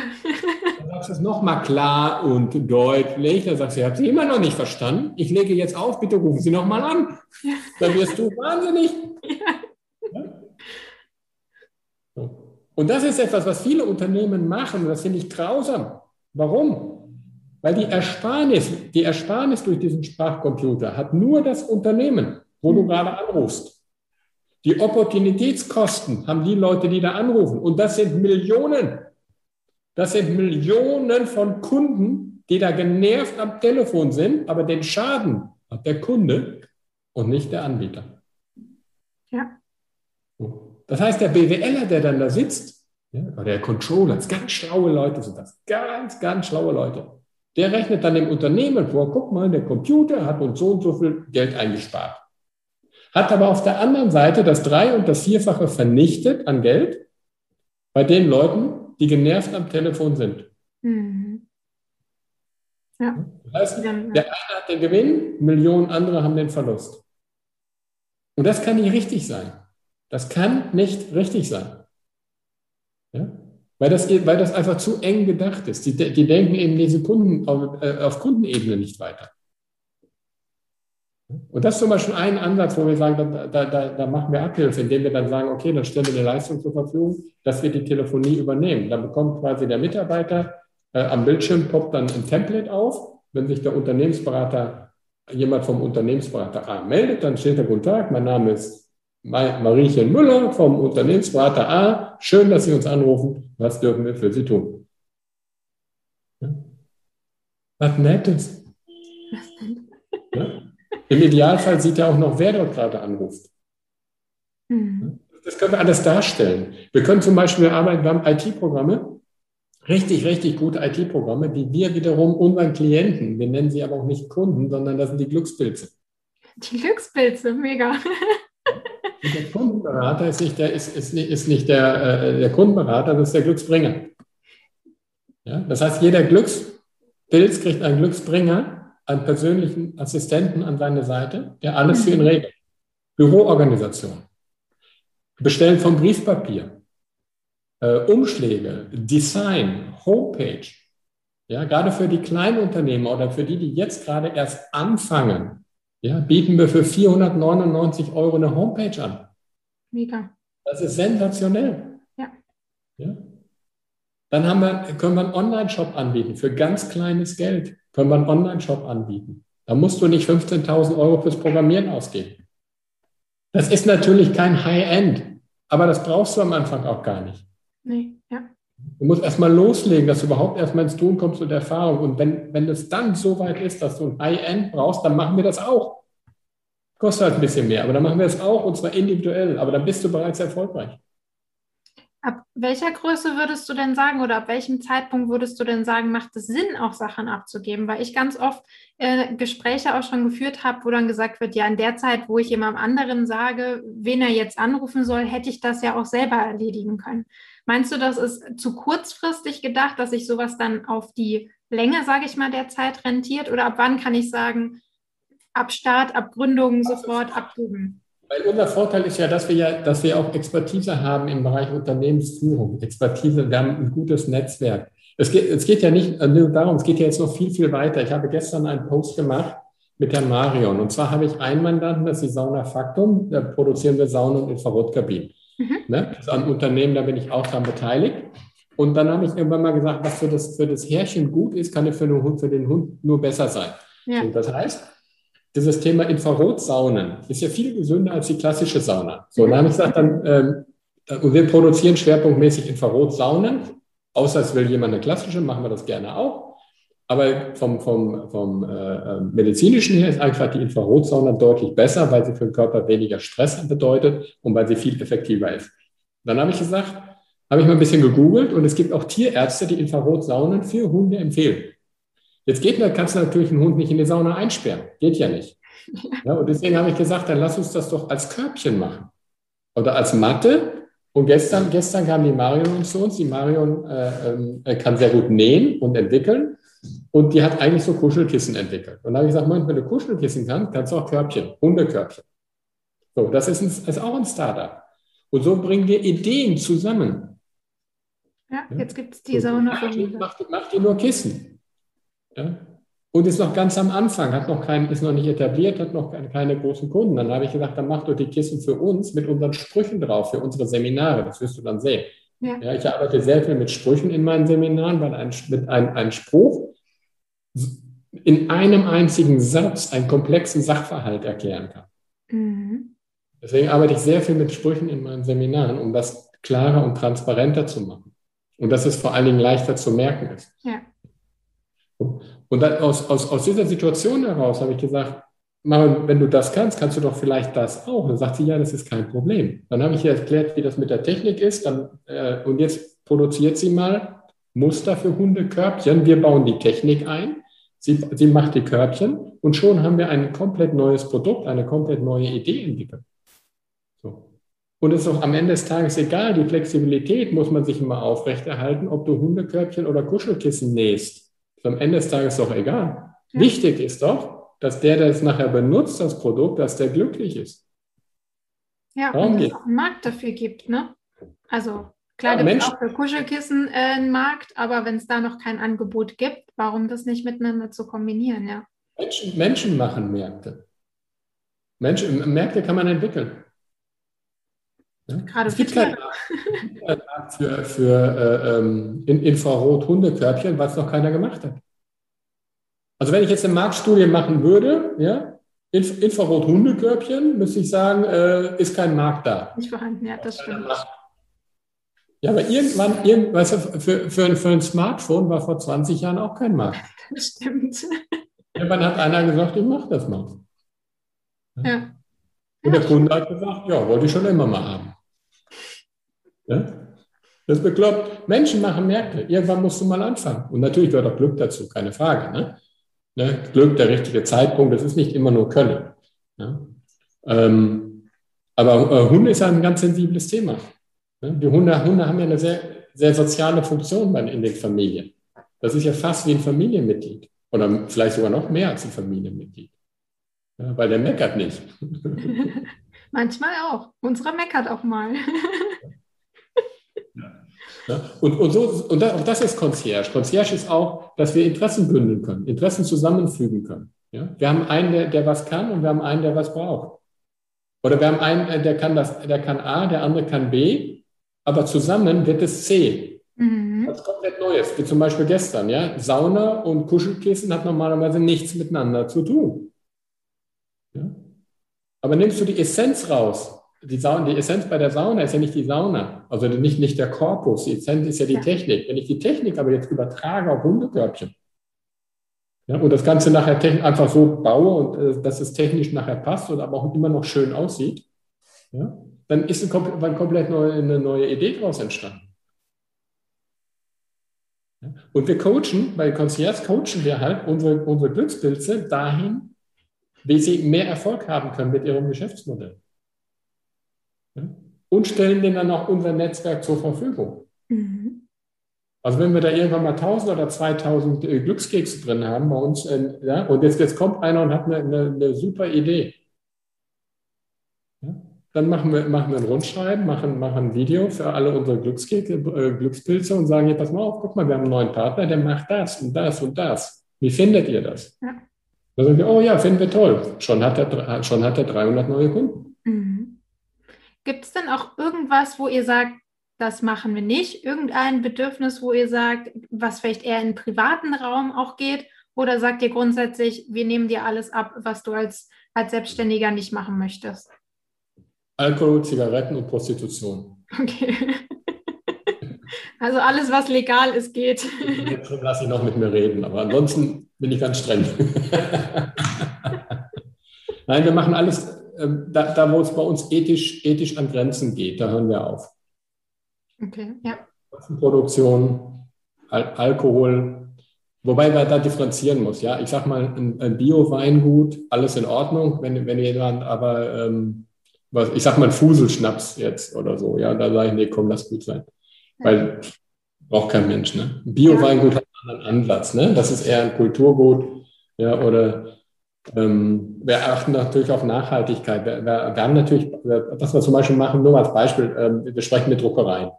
Sagst es nochmal klar und deutlich. Dann sagst du, ich habe Sie immer noch nicht verstanden. Ich lege jetzt auf, bitte rufen Sie nochmal an. Ja. Dann wirst du wahnsinnig. Ja. Und das ist etwas, was viele Unternehmen machen, das finde ich grausam. Warum? Weil die Ersparnis, die Ersparnis durch diesen Sprachcomputer hat nur das Unternehmen, wo du gerade anrufst. Die Opportunitätskosten haben die Leute, die da anrufen. Und das sind Millionen. Das sind Millionen von Kunden, die da genervt am Telefon sind, aber den Schaden hat der Kunde und nicht der Anbieter. Ja. Das heißt, der BWLer, der dann da sitzt, ja, oder der Controller, das ganz schlaue Leute sind das, ganz, ganz schlaue Leute. Der rechnet dann dem Unternehmen vor, guck mal, der Computer hat uns so und so viel Geld eingespart. Hat aber auf der anderen Seite das Drei- und das Vierfache vernichtet an Geld bei den Leuten, die genervt am Telefon sind. Mhm. Ja. Das heißt, der eine hat den Gewinn, Millionen andere haben den Verlust. Und das kann nicht richtig sein. Das kann nicht richtig sein. Ja? Weil, das, weil das einfach zu eng gedacht ist. Die, die denken eben diese Kunden auf, äh, auf Kundenebene nicht weiter. Und das ist zum Beispiel ein Ansatz, wo wir sagen, da, da, da, da machen wir Abhilfe, indem wir dann sagen, okay, dann stellen wir eine Leistung zur Verfügung, dass wir die Telefonie übernehmen. Dann bekommt quasi der Mitarbeiter äh, am Bildschirm poppt dann ein Template auf. Wenn sich der Unternehmensberater, jemand vom Unternehmensberater A meldet, dann steht der Guten Tag, mein Name ist Mariechen Müller vom Unternehmensberater A. Schön, dass Sie uns anrufen. Was dürfen wir für Sie tun? Ja? Was Nettes. Im Idealfall sieht er auch noch, wer dort gerade anruft. Mhm. Das können wir alles darstellen. Wir können zum Beispiel arbeiten, wir haben IT-Programme, richtig, richtig gute IT-Programme, die wir wiederum unseren Klienten, wir nennen sie aber auch nicht Kunden, sondern das sind die Glückspilze. Die Glückspilze, mega. Der Kundenberater ist nicht der, ist, ist ist nicht der, äh, der Kundenberater, das ist der Glücksbringer. Ja? Das heißt, jeder Glückspilz kriegt einen Glücksbringer, einen persönlichen Assistenten an seine Seite, der alles für ihn regelt. Büroorganisation. Bestellen von Briefpapier. Äh, Umschläge, Design, Homepage. Ja, gerade für die Kleinunternehmer oder für die, die jetzt gerade erst anfangen, ja, bieten wir für 499 Euro eine Homepage an. Mega. Das ist sensationell. Ja. ja. Dann haben wir, können wir einen Online-Shop anbieten. Für ganz kleines Geld können wir einen Online-Shop anbieten. Da musst du nicht 15.000 Euro fürs Programmieren ausgeben. Das ist natürlich kein High-End, aber das brauchst du am Anfang auch gar nicht. Nee, ja. Du musst erstmal loslegen, dass du überhaupt erstmal ins Tun kommst und Erfahrung. Und wenn, wenn es dann so weit ist, dass du ein High-End brauchst, dann machen wir das auch. Kostet halt ein bisschen mehr, aber dann machen wir es auch und zwar individuell. Aber dann bist du bereits erfolgreich. Ab welcher Größe würdest du denn sagen oder ab welchem Zeitpunkt würdest du denn sagen, macht es Sinn, auch Sachen abzugeben? Weil ich ganz oft äh, Gespräche auch schon geführt habe, wo dann gesagt wird, ja, in der Zeit, wo ich jemandem anderen sage, wen er jetzt anrufen soll, hätte ich das ja auch selber erledigen können. Meinst du, das ist zu kurzfristig gedacht, dass sich sowas dann auf die Länge, sage ich mal, der Zeit rentiert? Oder ab wann kann ich sagen, ab Start, ab Gründung sofort abgeben? Weil unser Vorteil ist ja, dass wir ja, dass wir auch Expertise haben im Bereich Unternehmensführung. Expertise, wir haben ein gutes Netzwerk. Es geht, es geht ja nicht nur darum, es geht ja jetzt noch viel, viel weiter. Ich habe gestern einen Post gemacht mit Herrn Marion. Und zwar habe ich einen Mandanten, das ist die Sauna Faktum. Da produzieren wir Saunen und Infrarotkabinen. Mhm. Ne? Das ist ein Unternehmen, da bin ich auch daran beteiligt. Und dann habe ich irgendwann mal gesagt, was für das, für das Härchen gut ist, kann für den Hund, für den Hund nur besser sein. Ja. Das heißt, dieses Thema Infrarotsaunen ist ja viel gesünder als die klassische Sauna. So, dann habe ich gesagt, dann, ähm, wir produzieren schwerpunktmäßig Infrarotsaunen, außer es will jemand eine klassische, machen wir das gerne auch. Aber vom, vom, vom äh, ähm, medizinischen her ist einfach die Infrarotsauna deutlich besser, weil sie für den Körper weniger Stress bedeutet und weil sie viel effektiver ist. Dann habe ich gesagt, habe ich mal ein bisschen gegoogelt und es gibt auch Tierärzte, die Infrarotsaunen für Hunde empfehlen. Jetzt geht, kannst du natürlich einen Hund nicht in die Sauna einsperren. Geht ja nicht. Ja, und deswegen habe ich gesagt, dann lass uns das doch als Körbchen machen. Oder als Matte. Und gestern, gestern kam die Marion zu uns. Die Marion äh, äh, kann sehr gut nähen und entwickeln. Und die hat eigentlich so Kuschelkissen entwickelt. Und da habe ich gesagt, Mann, wenn du Kuschelkissen kannst, kannst du auch Körbchen, Hundekörbchen. So, das ist, ein, ist auch ein Startup. Und so bringen wir Ideen zusammen. Ja, jetzt gibt es die Sauna. Macht, macht ihr nur Kissen. Ja? Und ist noch ganz am Anfang, hat noch kein, ist noch nicht etabliert, hat noch keine, großen Kunden. Dann habe ich gesagt, dann mach doch die Kissen für uns mit unseren Sprüchen drauf, für unsere Seminare. Das wirst du dann sehen. Ja. ja ich arbeite sehr viel mit Sprüchen in meinen Seminaren, weil ein, mit ein, ein Spruch in einem einzigen Satz einen komplexen Sachverhalt erklären kann. Mhm. Deswegen arbeite ich sehr viel mit Sprüchen in meinen Seminaren, um das klarer und transparenter zu machen. Und dass es vor allen Dingen leichter zu merken ist. Ja. Und dann aus, aus, aus dieser Situation heraus habe ich gesagt, Marion, wenn du das kannst, kannst du doch vielleicht das auch. Dann sagt sie, ja, das ist kein Problem. Dann habe ich ihr erklärt, wie das mit der Technik ist. Dann, äh, und jetzt produziert sie mal Muster für Hundekörbchen. Wir bauen die Technik ein. Sie, sie macht die Körbchen und schon haben wir ein komplett neues Produkt, eine komplett neue Idee entwickelt. So. Und es ist auch am Ende des Tages egal, die Flexibilität muss man sich immer aufrechterhalten, ob du Hundekörbchen oder Kuschelkissen nähst. Ist am Ende des Tages doch egal. Ja. Wichtig ist doch, dass der, der es nachher benutzt, das Produkt, dass der glücklich ist. Ja, Darum und es auch einen Markt dafür gibt, ne? Also Klar, ja, gibt es auch für Kuschelkissen äh, einen Markt, aber wenn es da noch kein Angebot gibt, warum das nicht miteinander zu kombinieren, ja? Menschen, Menschen machen Märkte. Menschen, Märkte kann man entwickeln. Ja? Gerade es gibt keinen Markt für, für äh, ähm, Infrarot-Hundekörbchen, was noch keiner gemacht hat. Also wenn ich jetzt eine Marktstudie machen würde, ja, Inf Infrarot-Hundekörbchen, müsste ich sagen, äh, ist kein Markt da. Nicht vorhanden, ja, das stimmt. Ja, aber irgendwann, irgend, weißt du, für, für, für ein Smartphone war vor 20 Jahren auch kein Markt. Das stimmt. Irgendwann hat einer gesagt, ich mache das mal. Ja. Und der Kunde hat gesagt, ja, wollte ich schon immer mal haben. Ja? Das ist bekloppt. Menschen machen Märkte. Irgendwann musst du mal anfangen. Und natürlich gehört auch Glück dazu, keine Frage. Ne? Ne? Glück, der richtige Zeitpunkt, das ist nicht immer nur Können. Ja? Ähm, aber äh, Hunde ist ein ganz sensibles Thema. Ne? Die Hunde, Hunde haben ja eine sehr, sehr soziale Funktion in den Familien. Das ist ja fast wie ein Familienmitglied. Oder vielleicht sogar noch mehr als ein Familienmitglied. Ja, weil der meckert nicht. Manchmal auch. Unsere meckert auch mal. Und, und, so, und das, das ist Concierge. Concierge ist auch, dass wir Interessen bündeln können, Interessen zusammenfügen können. Ja? Wir haben einen, der, der was kann und wir haben einen, der was braucht. Oder wir haben einen, der kann, das, der kann A, der andere kann B, aber zusammen wird es C. Mhm. Das ist komplett Neues. Wie zum Beispiel gestern. Ja? Sauna und Kuschelkissen hat normalerweise nichts miteinander zu tun. Ja? Aber nimmst du die Essenz raus, die, Sauna, die Essenz bei der Sauna ist ja nicht die Sauna, also nicht, nicht der Korpus, die Essenz ist ja die ja. Technik. Wenn ich die Technik aber jetzt übertrage auf Hundekörbchen ja, und das Ganze nachher einfach so baue und äh, dass es technisch nachher passt und aber auch immer noch schön aussieht, ja, dann ist eine, eine komplett neue, eine neue Idee daraus entstanden. Und wir coachen, bei Concierge coachen wir halt unsere, unsere Glückspilze dahin, wie sie mehr Erfolg haben können mit ihrem Geschäftsmodell. Und stellen denen dann auch unser Netzwerk zur Verfügung. Mhm. Also wenn wir da irgendwann mal 1000 oder 2000 äh, Glückskekse drin haben bei uns, äh, ja, und jetzt, jetzt kommt einer und hat eine, eine, eine super Idee. Ja, dann machen wir, machen wir ein Rundschreiben, machen, machen ein Video für alle unsere Glückskekse, äh, Glückspilze und sagen, hier, pass mal auf, guck mal, wir haben einen neuen Partner, der macht das und das und das. Wie findet ihr das? Ja. Da sagen wir, oh ja, finden wir toll. Schon hat er, schon hat er 300 neue Kunden. Mhm. Gibt es denn auch irgendwas, wo ihr sagt, das machen wir nicht? Irgendein Bedürfnis, wo ihr sagt, was vielleicht eher in privaten Raum auch geht? Oder sagt ihr grundsätzlich, wir nehmen dir alles ab, was du als, als Selbstständiger nicht machen möchtest? Alkohol, Zigaretten und Prostitution. Okay. Also alles, was legal ist, geht. Jetzt lasse ich noch mit mir reden, aber ansonsten bin ich ganz streng. Nein, wir machen alles, da, da, wo es bei uns ethisch, ethisch an Grenzen geht, da hören wir auf. Okay, ja. Produktion, Al Alkohol, wobei man da differenzieren muss. Ja, ich sag mal, ein, ein Bio-Weingut, alles in Ordnung, wenn, wenn jemand aber, ähm, was, ich sag mal, ein Fuselschnaps jetzt oder so, ja, da sage ich, nee, komm, lass gut sein. Weil braucht kein Mensch. Ne? Bio-Weingut hat einen anderen Ansatz. Ne? Das ist eher ein Kulturgut. Ja, oder ähm, wir achten natürlich auf Nachhaltigkeit. Wir, wir, wir, haben natürlich, was wir zum Beispiel machen, nur als Beispiel, ähm, wir sprechen mit Druckereien.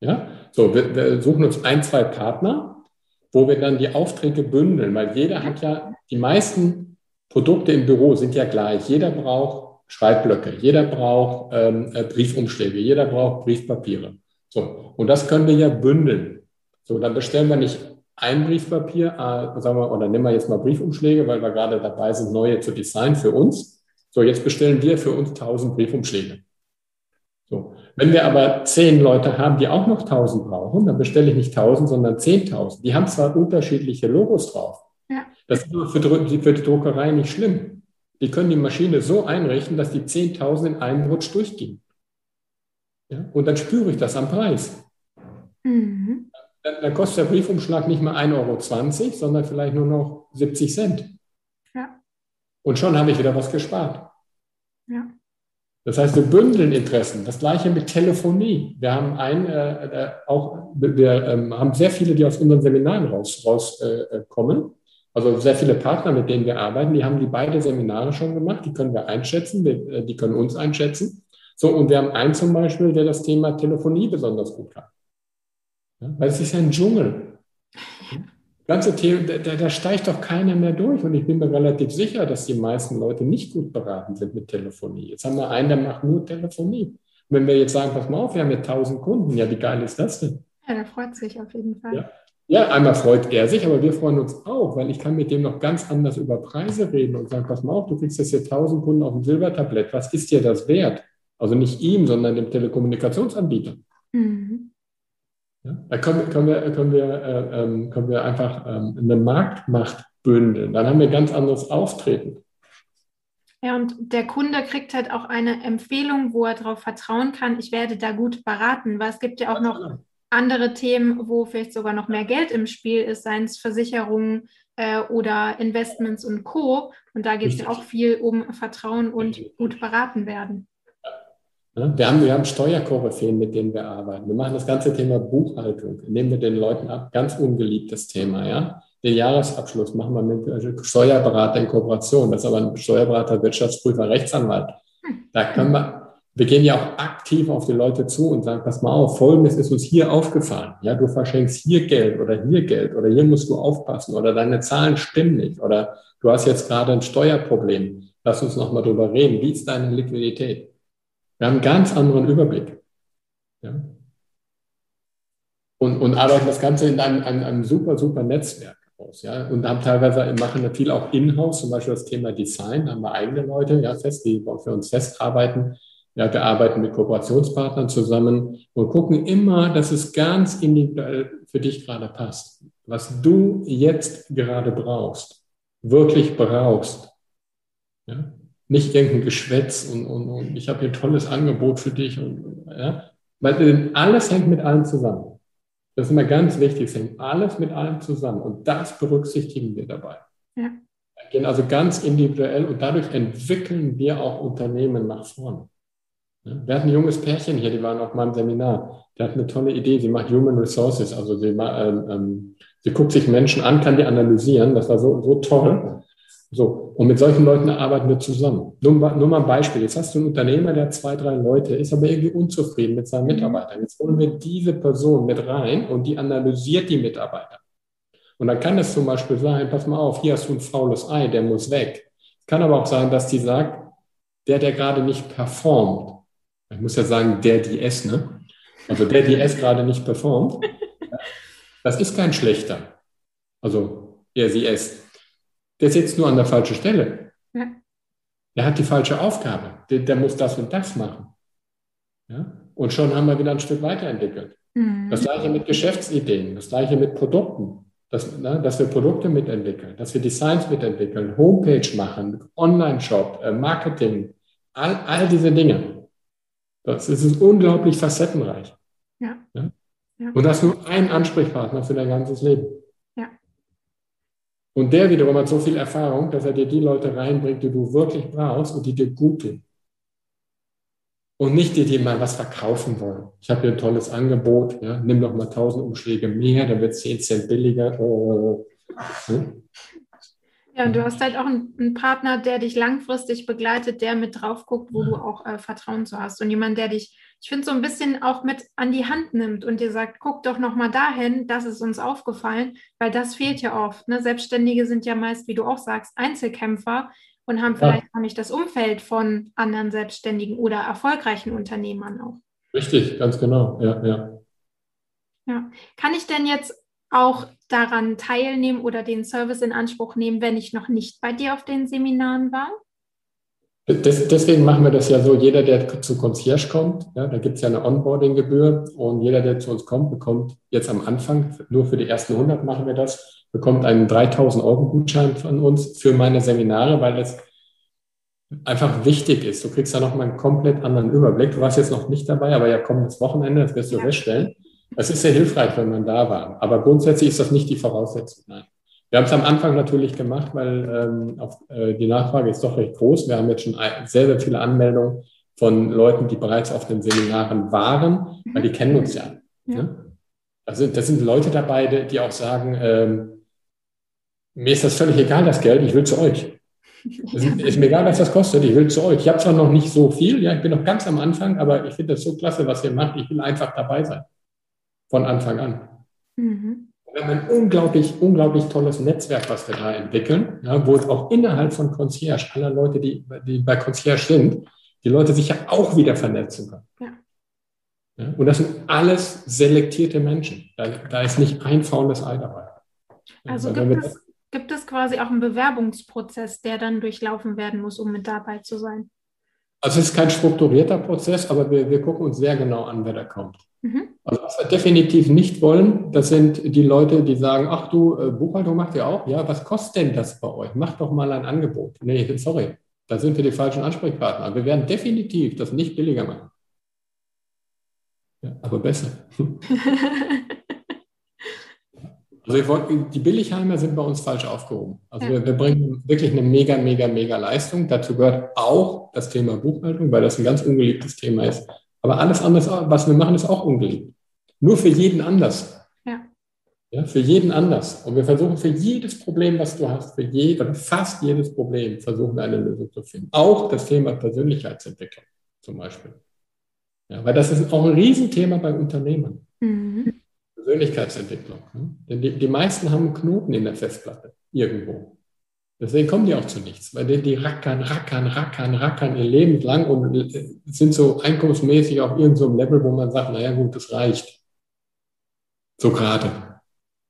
Ja? So, wir, wir suchen uns ein, zwei Partner, wo wir dann die Aufträge bündeln, weil jeder hat ja, die meisten Produkte im Büro sind ja gleich. Jeder braucht Schreibblöcke, jeder braucht ähm, äh, Briefumschläge, jeder braucht Briefpapiere. So, und das können wir ja bündeln. So, dann bestellen wir nicht ein Briefpapier, äh, sagen wir, oder nehmen wir jetzt mal Briefumschläge, weil wir gerade dabei sind, neue zu designen für uns. So, jetzt bestellen wir für uns 1000 Briefumschläge. So, wenn wir aber zehn Leute haben, die auch noch 1000 brauchen, dann bestelle ich nicht 1000, sondern 10.000. Die haben zwar unterschiedliche Logos drauf. Ja. Das ist für, für die Druckerei nicht schlimm. Die können die Maschine so einrichten, dass die 10.000 in einem Rutsch durchgehen. Ja? Und dann spüre ich das am Preis. Mhm. Dann, kostet der Briefumschlag nicht mehr 1,20 Euro, sondern vielleicht nur noch 70 Cent. Ja. Und schon habe ich wieder was gespart. Ja. Das heißt, wir bündeln Interessen. Das gleiche mit Telefonie. Wir haben ein, äh, äh auch, wir ähm, haben sehr viele, die aus unseren Seminaren rauskommen. Raus, äh, also sehr viele Partner, mit denen wir arbeiten, die haben die beide Seminare schon gemacht. Die können wir einschätzen, äh, die können uns einschätzen. So, und wir haben einen zum Beispiel, der das Thema Telefonie besonders gut kann. Ja, weil es ist ja ein Dschungel. Ganze Thema, da, da, steigt doch keiner mehr durch. Und ich bin mir relativ sicher, dass die meisten Leute nicht gut beraten sind mit Telefonie. Jetzt haben wir einen, der macht nur Telefonie. Und wenn wir jetzt sagen, pass mal auf, wir haben ja 1000 Kunden, ja, wie geil ist das denn? Ja, der freut sich auf jeden Fall. Ja. Ja, einmal freut er sich, aber wir freuen uns auch, weil ich kann mit dem noch ganz anders über Preise reden und sagen, pass mal auf, du kriegst das hier 1000 Kunden auf dem Silbertablett. Was ist dir das wert? Also nicht ihm, sondern dem Telekommunikationsanbieter. Mhm. Ja, da können, können, wir, können, wir, äh, ähm, können wir einfach ähm, eine Marktmacht bündeln. Dann haben wir ganz anderes Auftreten. Ja, und der Kunde kriegt halt auch eine Empfehlung, wo er darauf vertrauen kann, ich werde da gut beraten, weil es gibt ja auch noch andere Themen, wo vielleicht sogar noch mehr Geld im Spiel ist, seien es Versicherungen äh, oder Investments und Co. Und da geht es ja auch viel um Vertrauen und gut beraten werden. Wir haben, wir haben Steuerkoryphäen, mit denen wir arbeiten. Wir machen das ganze Thema Buchhaltung, nehmen wir den Leuten ab, ganz ungeliebtes Thema, ja. Den Jahresabschluss machen wir mit äh, Steuerberater in Kooperation. Das ist aber ein Steuerberater, Wirtschaftsprüfer, Rechtsanwalt. Da können wir, wir gehen ja auch aktiv auf die Leute zu und sagen, pass mal auf, Folgendes ist uns hier aufgefallen. Ja, du verschenkst hier Geld oder hier Geld oder hier musst du aufpassen oder deine Zahlen stimmen nicht oder du hast jetzt gerade ein Steuerproblem. Lass uns nochmal drüber reden. Wie ist deine Liquidität? Wir haben einen ganz anderen Überblick. Ja. Und, und arbeiten das Ganze in einem, einem, einem super, super Netzwerk aus. Ja. Und haben teilweise, machen viel auch in-house, zum Beispiel das Thema Design, da haben wir eigene Leute, ja, fest, die für uns festarbeiten ja, wir arbeiten mit Kooperationspartnern zusammen und gucken immer, dass es ganz individuell für dich gerade passt. Was du jetzt gerade brauchst, wirklich brauchst. Ja? Nicht irgendein Geschwätz und, und, und ich habe hier ein tolles Angebot für dich. Und, ja? Weil alles hängt mit allem zusammen. Das ist immer ganz wichtig, es hängt alles mit allem zusammen und das berücksichtigen wir dabei. Ja. Wir gehen also ganz individuell und dadurch entwickeln wir auch Unternehmen nach vorne. Wir hatten ein junges Pärchen hier, die waren auf meinem Seminar. Der hat eine tolle Idee. Sie macht Human Resources. Also sie, ähm, ähm, sie guckt sich Menschen an, kann die analysieren. Das war so, so toll. So. Und mit solchen Leuten arbeiten wir zusammen. Nur, nur mal ein Beispiel. Jetzt hast du einen Unternehmer, der zwei, drei Leute, ist aber irgendwie unzufrieden mit seinen mhm. Mitarbeitern. Jetzt holen wir diese Person mit rein und die analysiert die Mitarbeiter. Und dann kann es zum Beispiel sein, pass mal auf, hier hast du ein faules Ei, der muss weg. Kann aber auch sein, dass die sagt, der, der gerade nicht performt, ich muss ja sagen, der, die es, ne? Also der, die es gerade nicht performt, das ist kein schlechter. Also er, sie, es. Der sitzt nur an der falschen Stelle. Ja. Der hat die falsche Aufgabe. Der, der, muss das und das machen. Ja? Und schon haben wir wieder ein Stück weiterentwickelt. Mhm. Das gleiche mit Geschäftsideen, das gleiche mit Produkten. Dass, ne, dass wir Produkte mitentwickeln, dass wir Designs mitentwickeln, Homepage machen, Online-Shop, äh, Marketing, all, all diese Dinge. Das ist unglaublich facettenreich. Ja. ja? Und hast nur einen Ansprechpartner für dein ganzes Leben. Und der wiederum hat so viel Erfahrung, dass er dir die Leute reinbringt, die du wirklich brauchst und die dir gut tun. Und nicht die, die mal was verkaufen wollen. Ich habe hier ein tolles Angebot, ja, nimm doch mal 1000 Umschläge mehr, dann wird es 10 Cent billiger. Äh, hm? Ja, und du hast halt auch einen, einen, Partner, der dich langfristig begleitet, der mit drauf guckt, wo du auch äh, Vertrauen zu hast. Und jemand, der dich, ich finde, so ein bisschen auch mit an die Hand nimmt und dir sagt, guck doch nochmal dahin, das ist uns aufgefallen, weil das fehlt ja oft. Ne? Selbstständige sind ja meist, wie du auch sagst, Einzelkämpfer und haben vielleicht ja. auch nicht das Umfeld von anderen Selbstständigen oder erfolgreichen Unternehmern auch. Richtig, ganz genau, ja, ja. Ja. Kann ich denn jetzt auch daran teilnehmen oder den Service in Anspruch nehmen, wenn ich noch nicht bei dir auf den Seminaren war? Das, deswegen machen wir das ja so, jeder, der zu Concierge kommt, ja, da gibt es ja eine Onboarding-Gebühr und jeder, der zu uns kommt, bekommt jetzt am Anfang, nur für die ersten 100 machen wir das, bekommt einen 3000 Euro Gutschein von uns für meine Seminare, weil das einfach wichtig ist. Du kriegst da nochmal einen komplett anderen Überblick. Du warst jetzt noch nicht dabei, aber ja kommendes Wochenende, das wirst du ja. feststellen. Es ist sehr hilfreich, wenn man da war. Aber grundsätzlich ist das nicht die Voraussetzung. Nein. Wir haben es am Anfang natürlich gemacht, weil ähm, auf, äh, die Nachfrage ist doch recht groß. Wir haben jetzt schon sehr, sehr viele Anmeldungen von Leuten, die bereits auf den Seminaren waren, weil die kennen uns ja. ja. Ne? Also das sind Leute dabei, die auch sagen, ähm, mir ist das völlig egal, das Geld, ich will zu euch. Es ist mir egal, was das kostet, ich will zu euch. Ich habe zwar noch nicht so viel, ja, ich bin noch ganz am Anfang, aber ich finde das so klasse, was ihr macht. Ich will einfach dabei sein von Anfang an. Mhm. Wir haben ein unglaublich, unglaublich tolles Netzwerk, was wir da entwickeln, ja, wo es auch innerhalb von Concierge, aller Leute, die, die bei Concierge sind, die Leute sich ja auch wieder vernetzen können. Ja. Ja? Und das sind alles selektierte Menschen. Da, da ist nicht ein faules Ei dabei. Also gibt es, gibt es quasi auch einen Bewerbungsprozess, der dann durchlaufen werden muss, um mit dabei zu sein? Also es ist kein strukturierter Prozess, aber wir, wir gucken uns sehr genau an, wer da kommt. Mhm. Also was wir definitiv nicht wollen, das sind die Leute, die sagen, ach du, äh, Buchhaltung macht ihr auch? Ja, was kostet denn das bei euch? Macht doch mal ein Angebot. Nee, sorry, da sind wir die falschen Ansprechpartner. Wir werden definitiv das nicht billiger machen. Ja, aber besser. Also wollt, die Billigheimer sind bei uns falsch aufgehoben. Also ja. wir, wir, bringen wirklich eine mega, mega, mega Leistung. Dazu gehört auch das Thema Buchhaltung, weil das ein ganz ungeliebtes Thema ist. Aber alles andere, was wir machen, ist auch ungeliebt. Nur für jeden anders. Ja. ja. Für jeden anders. Und wir versuchen für jedes Problem, was du hast, für je, oder fast jedes Problem, versuchen eine Lösung zu finden. Auch das Thema Persönlichkeitsentwicklung zum Beispiel. Ja, weil das ist auch ein Riesenthema bei Unternehmern. Mhm. Persönlichkeitsentwicklung. Ne? Denn die, die meisten haben einen Knoten in der Festplatte irgendwo. Deswegen kommen die auch zu nichts, weil die, die rackern, rackern, rackern, rackern ihr Leben lang und äh, sind so einkommensmäßig auf irgendeinem so Level, wo man sagt, naja gut, das reicht. So gerade.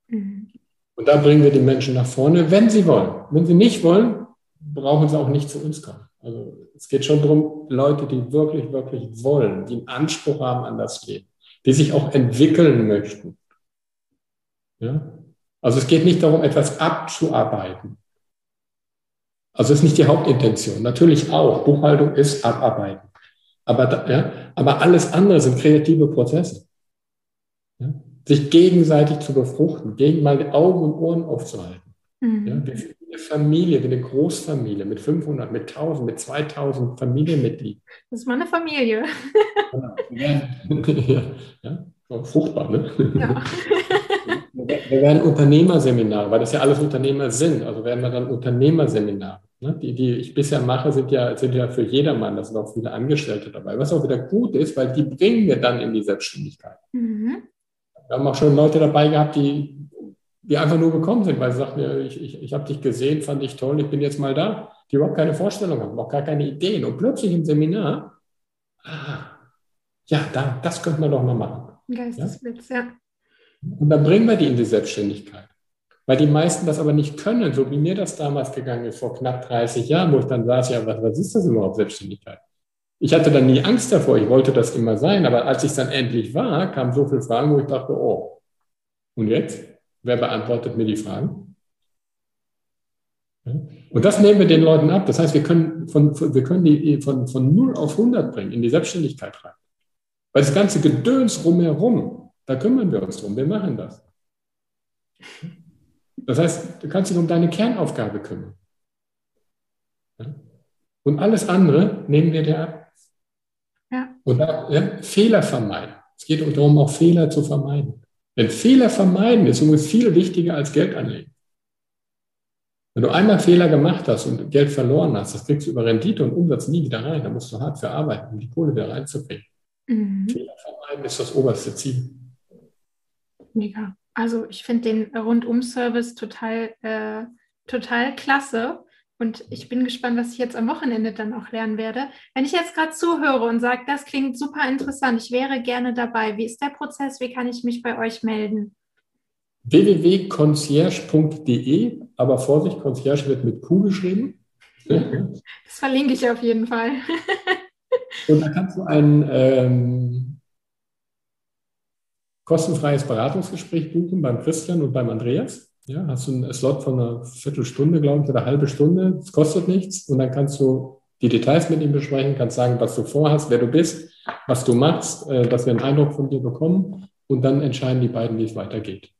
Mhm. Und da bringen wir die Menschen nach vorne, wenn sie wollen. Wenn sie nicht wollen, brauchen sie auch nicht zu uns kommen. Also es geht schon darum, Leute, die wirklich, wirklich wollen, die einen Anspruch haben an das Leben, die sich auch entwickeln möchten, ja? Also es geht nicht darum, etwas abzuarbeiten. Also ist nicht die Hauptintention. Natürlich auch. Buchhaltung ist abarbeiten. Aber, ja, aber alles andere sind kreative Prozesse. Ja? Sich gegenseitig zu befruchten, gegen mal die Augen und Ohren aufzuhalten. Mhm. Ja? Wie eine Familie, wie eine Großfamilie mit 500, mit 1000, mit 2000 Familienmitgliedern. Das ist mal eine Familie. ja, ja, fruchtbar, ne? Ja. Wir werden Unternehmerseminare, weil das ja alles Unternehmer sind. Also werden wir dann Unternehmerseminare. Ne? Die, die ich bisher mache, sind ja, sind ja für jedermann. Da sind auch viele Angestellte dabei. Was auch wieder gut ist, weil die bringen wir dann in die Selbstständigkeit. Mhm. Wir haben auch schon Leute dabei gehabt, die, die einfach nur gekommen sind, weil sie sagten, ich, ich, ich habe dich gesehen, fand ich toll, ich bin jetzt mal da. Die überhaupt keine Vorstellung haben, auch gar keine Ideen. Und plötzlich im Seminar, ah, ja, da, das könnte man doch mal machen. Geistesblitz, ja. ja. Und dann bringen wir die in die Selbstständigkeit. Weil die meisten das aber nicht können, so wie mir das damals gegangen ist, vor knapp 30 Jahren, wo ich dann saß, ja, was, was ist das überhaupt, Selbstständigkeit? Ich hatte dann nie Angst davor, ich wollte das immer sein, aber als ich es dann endlich war, kamen so viele Fragen, wo ich dachte, oh, und jetzt? Wer beantwortet mir die Fragen? Und das nehmen wir den Leuten ab. Das heißt, wir können, von, wir können die von, von 0 auf 100 bringen, in die Selbstständigkeit rein. Weil das ganze Gedöns rumherum, da kümmern wir uns drum, wir machen das. Das heißt, du kannst dich um deine Kernaufgabe kümmern. Und alles andere nehmen wir dir ab. Ja. Und da, ja, Fehler vermeiden. Es geht darum, auch Fehler zu vermeiden. Denn Fehler vermeiden ist übrigens viel wichtiger als Geld anlegen. Wenn du einmal Fehler gemacht hast und Geld verloren hast, das kriegst du über Rendite und Umsatz nie wieder rein. Da musst du hart für arbeiten, um die Kohle wieder reinzukriegen. Mhm. Fehler vermeiden ist das oberste Ziel. Mega. Also ich finde den Rundum-Service total, äh, total klasse. Und ich bin gespannt, was ich jetzt am Wochenende dann auch lernen werde. Wenn ich jetzt gerade zuhöre und sage, das klingt super interessant, ich wäre gerne dabei. Wie ist der Prozess? Wie kann ich mich bei euch melden? www.concierge.de, aber Vorsicht, Concierge wird mit Q geschrieben. Das verlinke ich auf jeden Fall. und da kannst du einen ähm, kostenfreies Beratungsgespräch buchen beim Christian und beim Andreas. Ja, hast du einen Slot von einer Viertelstunde, glaube ich, oder halbe Stunde. Es kostet nichts. Und dann kannst du die Details mit ihm besprechen, kannst sagen, was du vorhast, wer du bist, was du machst, äh, dass wir einen Eindruck von dir bekommen. Und dann entscheiden die beiden, wie es weitergeht.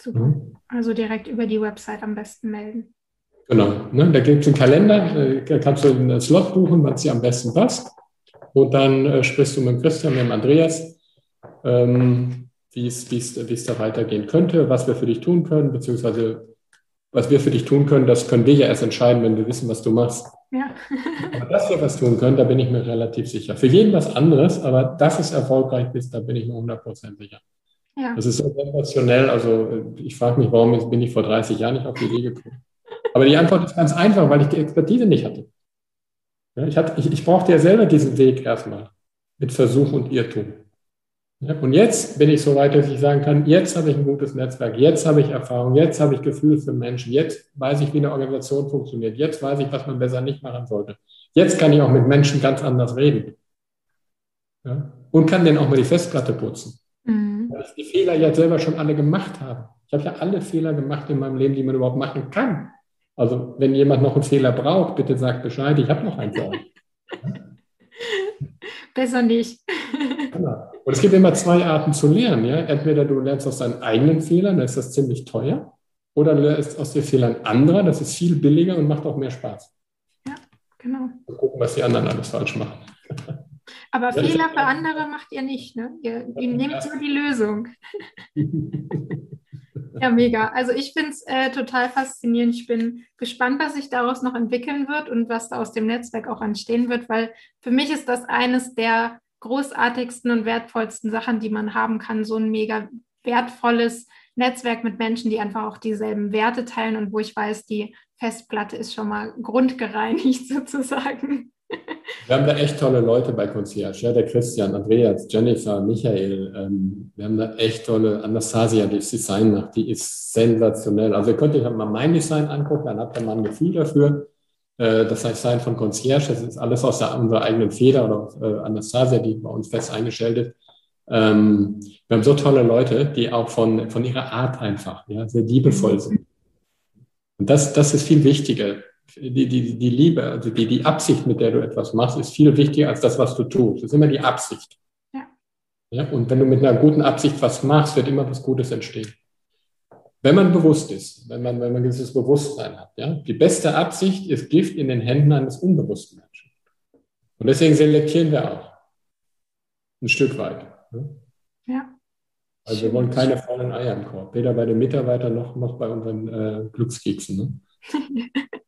Super. Mhm. Also direkt über die Website am besten melden. Genau. Ne? Da gibt es einen Kalender, äh, da kannst du einen Slot buchen, was dir am besten passt. Und dann äh, sprichst du mit Christian, mit dem Andreas ähm, wie es, da weitergehen könnte, was wir für dich tun können, beziehungsweise was wir für dich tun können, das können wir ja erst entscheiden, wenn wir wissen, was du machst. Ja. aber dass wir was tun können, da bin ich mir relativ sicher. Für jeden was anderes, aber dass es erfolgreich ist, da bin ich mir 100% sicher. Ja. Das ist so sensationell. Also ich frage mich, warum bin ich vor 30 Jahren nicht auf die Idee gekommen? Aber die Antwort ist ganz einfach, weil ich die Expertise nicht hatte. Ja, ich, hatte, ich, ich brauchte ja selber diesen Weg erstmal mit Versuch und Irrtum. Und jetzt bin ich so weit, dass ich sagen kann, jetzt habe ich ein gutes Netzwerk, jetzt habe ich Erfahrung, jetzt habe ich Gefühl für Menschen, jetzt weiß ich, wie eine Organisation funktioniert, jetzt weiß ich, was man besser nicht machen sollte. Jetzt kann ich auch mit Menschen ganz anders reden. Ja? Und kann denen auch mal die Festplatte putzen. Mhm. Weil ich die Fehler ja selber schon alle gemacht habe. Ich habe ja alle Fehler gemacht in meinem Leben, die man überhaupt machen kann. Also wenn jemand noch einen Fehler braucht, bitte sagt Bescheid, ich habe noch einen. Besser nicht. Genau. Und es gibt immer zwei Arten zu lernen. Ja? Entweder du lernst aus deinen eigenen Fehlern, dann ist das ziemlich teuer, oder du lernst aus den Fehlern anderer, das ist viel billiger und macht auch mehr Spaß. Ja, genau. Mal gucken, was die anderen alles falsch machen. Aber ja, Fehler für andere macht ihr nicht, ne? Ihr, ihr nehmt nur die Lösung. ja, mega. Also ich finde es äh, total faszinierend. Ich bin gespannt, was sich daraus noch entwickeln wird und was da aus dem Netzwerk auch entstehen wird, weil für mich ist das eines der großartigsten und wertvollsten Sachen, die man haben kann. So ein mega wertvolles Netzwerk mit Menschen, die einfach auch dieselben Werte teilen und wo ich weiß, die Festplatte ist schon mal grundgereinigt sozusagen. Wir haben da echt tolle Leute bei Concierge. Ja, der Christian, Andreas, Jennifer, Michael. Ähm, wir haben da echt tolle Anastasia, die Design macht. Die ist sensationell. Also ihr könnt euch mal mein Design angucken, dann habt ihr mal ein Gefühl dafür. Äh, das Design von Concierge, das ist alles aus der, unserer eigenen Feder oder äh, Anastasia, die bei uns fest eingestellt ist. Ähm, wir haben so tolle Leute, die auch von, von ihrer Art einfach ja, sehr liebevoll sind. Und das, das ist viel wichtiger die, die, die Liebe, also die, die Absicht, mit der du etwas machst, ist viel wichtiger als das, was du tust. Das ist immer die Absicht. Ja. ja. Und wenn du mit einer guten Absicht was machst, wird immer was Gutes entstehen. Wenn man bewusst ist, wenn man, wenn man dieses Bewusstsein hat. Ja? Die beste Absicht ist Gift in den Händen eines unbewussten Menschen. Und deswegen selektieren wir auch. Ein Stück weit. Ne? Ja. Also wir wollen keine faulen Eier im Korb. Weder bei den Mitarbeitern noch, noch bei unseren äh, Glückskeksen. Ne?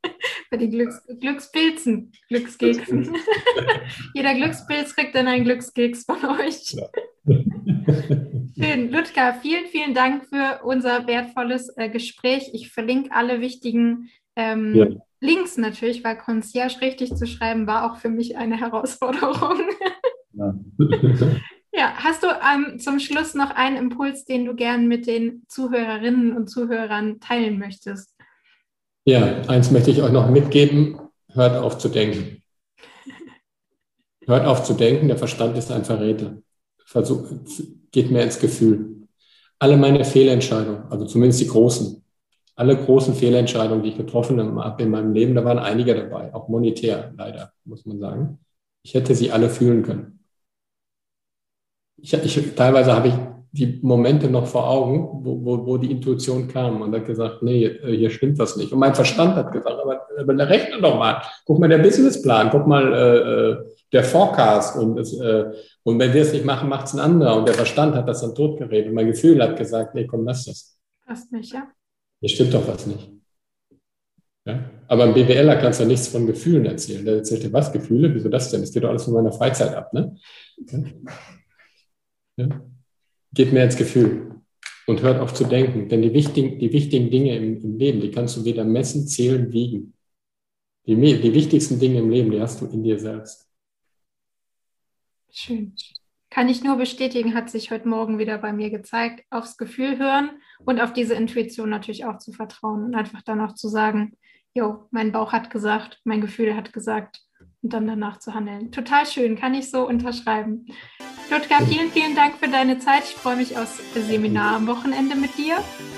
Bei den Glücks Glückspilzen, Glückskeksen. Jeder Glückspilz kriegt dann einen Glückskeks von euch. Ja. Schön. Ludger, vielen, vielen Dank für unser wertvolles äh, Gespräch. Ich verlinke alle wichtigen ähm, ja. Links natürlich, weil Concierge richtig zu schreiben war auch für mich eine Herausforderung. Ja. ja, hast du ähm, zum Schluss noch einen Impuls, den du gern mit den Zuhörerinnen und Zuhörern teilen möchtest? Ja, eins möchte ich euch noch mitgeben. Hört auf zu denken. Hört auf zu denken, der Verstand ist ein Verräter. Versuch, geht mehr ins Gefühl. Alle meine Fehlentscheidungen, also zumindest die großen, alle großen Fehlentscheidungen, die ich getroffen habe in meinem Leben, da waren einige dabei, auch monetär leider, muss man sagen. Ich hätte sie alle fühlen können. Ich, ich, teilweise habe ich die Momente noch vor Augen, wo, wo, wo die Intuition kam und hat gesagt, nee, äh, hier stimmt was nicht. Und mein Verstand hat gesagt, aber, aber rechne doch mal. Guck mal der Businessplan, guck mal äh, äh, der Forecast und, es, äh, und wenn wir es nicht machen, macht es ein anderer. Und der Verstand hat das dann totgeredet. Und mein Gefühl hat gesagt, nee, komm, lass das. Passt nicht, ja. Hier stimmt doch was nicht. Ja? Aber ein BWLer kannst du nichts von Gefühlen erzählen. Der erzählt dir was, Gefühle? Wieso das denn? Das geht doch alles von meiner Freizeit ab, ne? Ja? ja? Geht mehr ins Gefühl und hört auf zu denken. Denn die wichtigen, die wichtigen Dinge im, im Leben, die kannst du weder messen, zählen, wiegen. Die, die wichtigsten Dinge im Leben, die hast du in dir selbst. Schön. Kann ich nur bestätigen, hat sich heute Morgen wieder bei mir gezeigt, aufs Gefühl hören und auf diese Intuition natürlich auch zu vertrauen und einfach dann auch zu sagen, jo, mein Bauch hat gesagt, mein Gefühl hat gesagt und dann danach zu handeln. Total schön, kann ich so unterschreiben. Ludger, vielen, vielen Dank für deine Zeit. Ich freue mich aufs Seminar am Wochenende mit dir.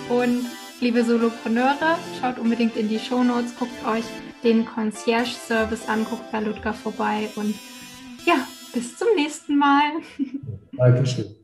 Und liebe Solopreneure, schaut unbedingt in die Shownotes, guckt euch den Concierge-Service an, guckt bei Ludger vorbei und ja, bis zum nächsten Mal. Dankeschön.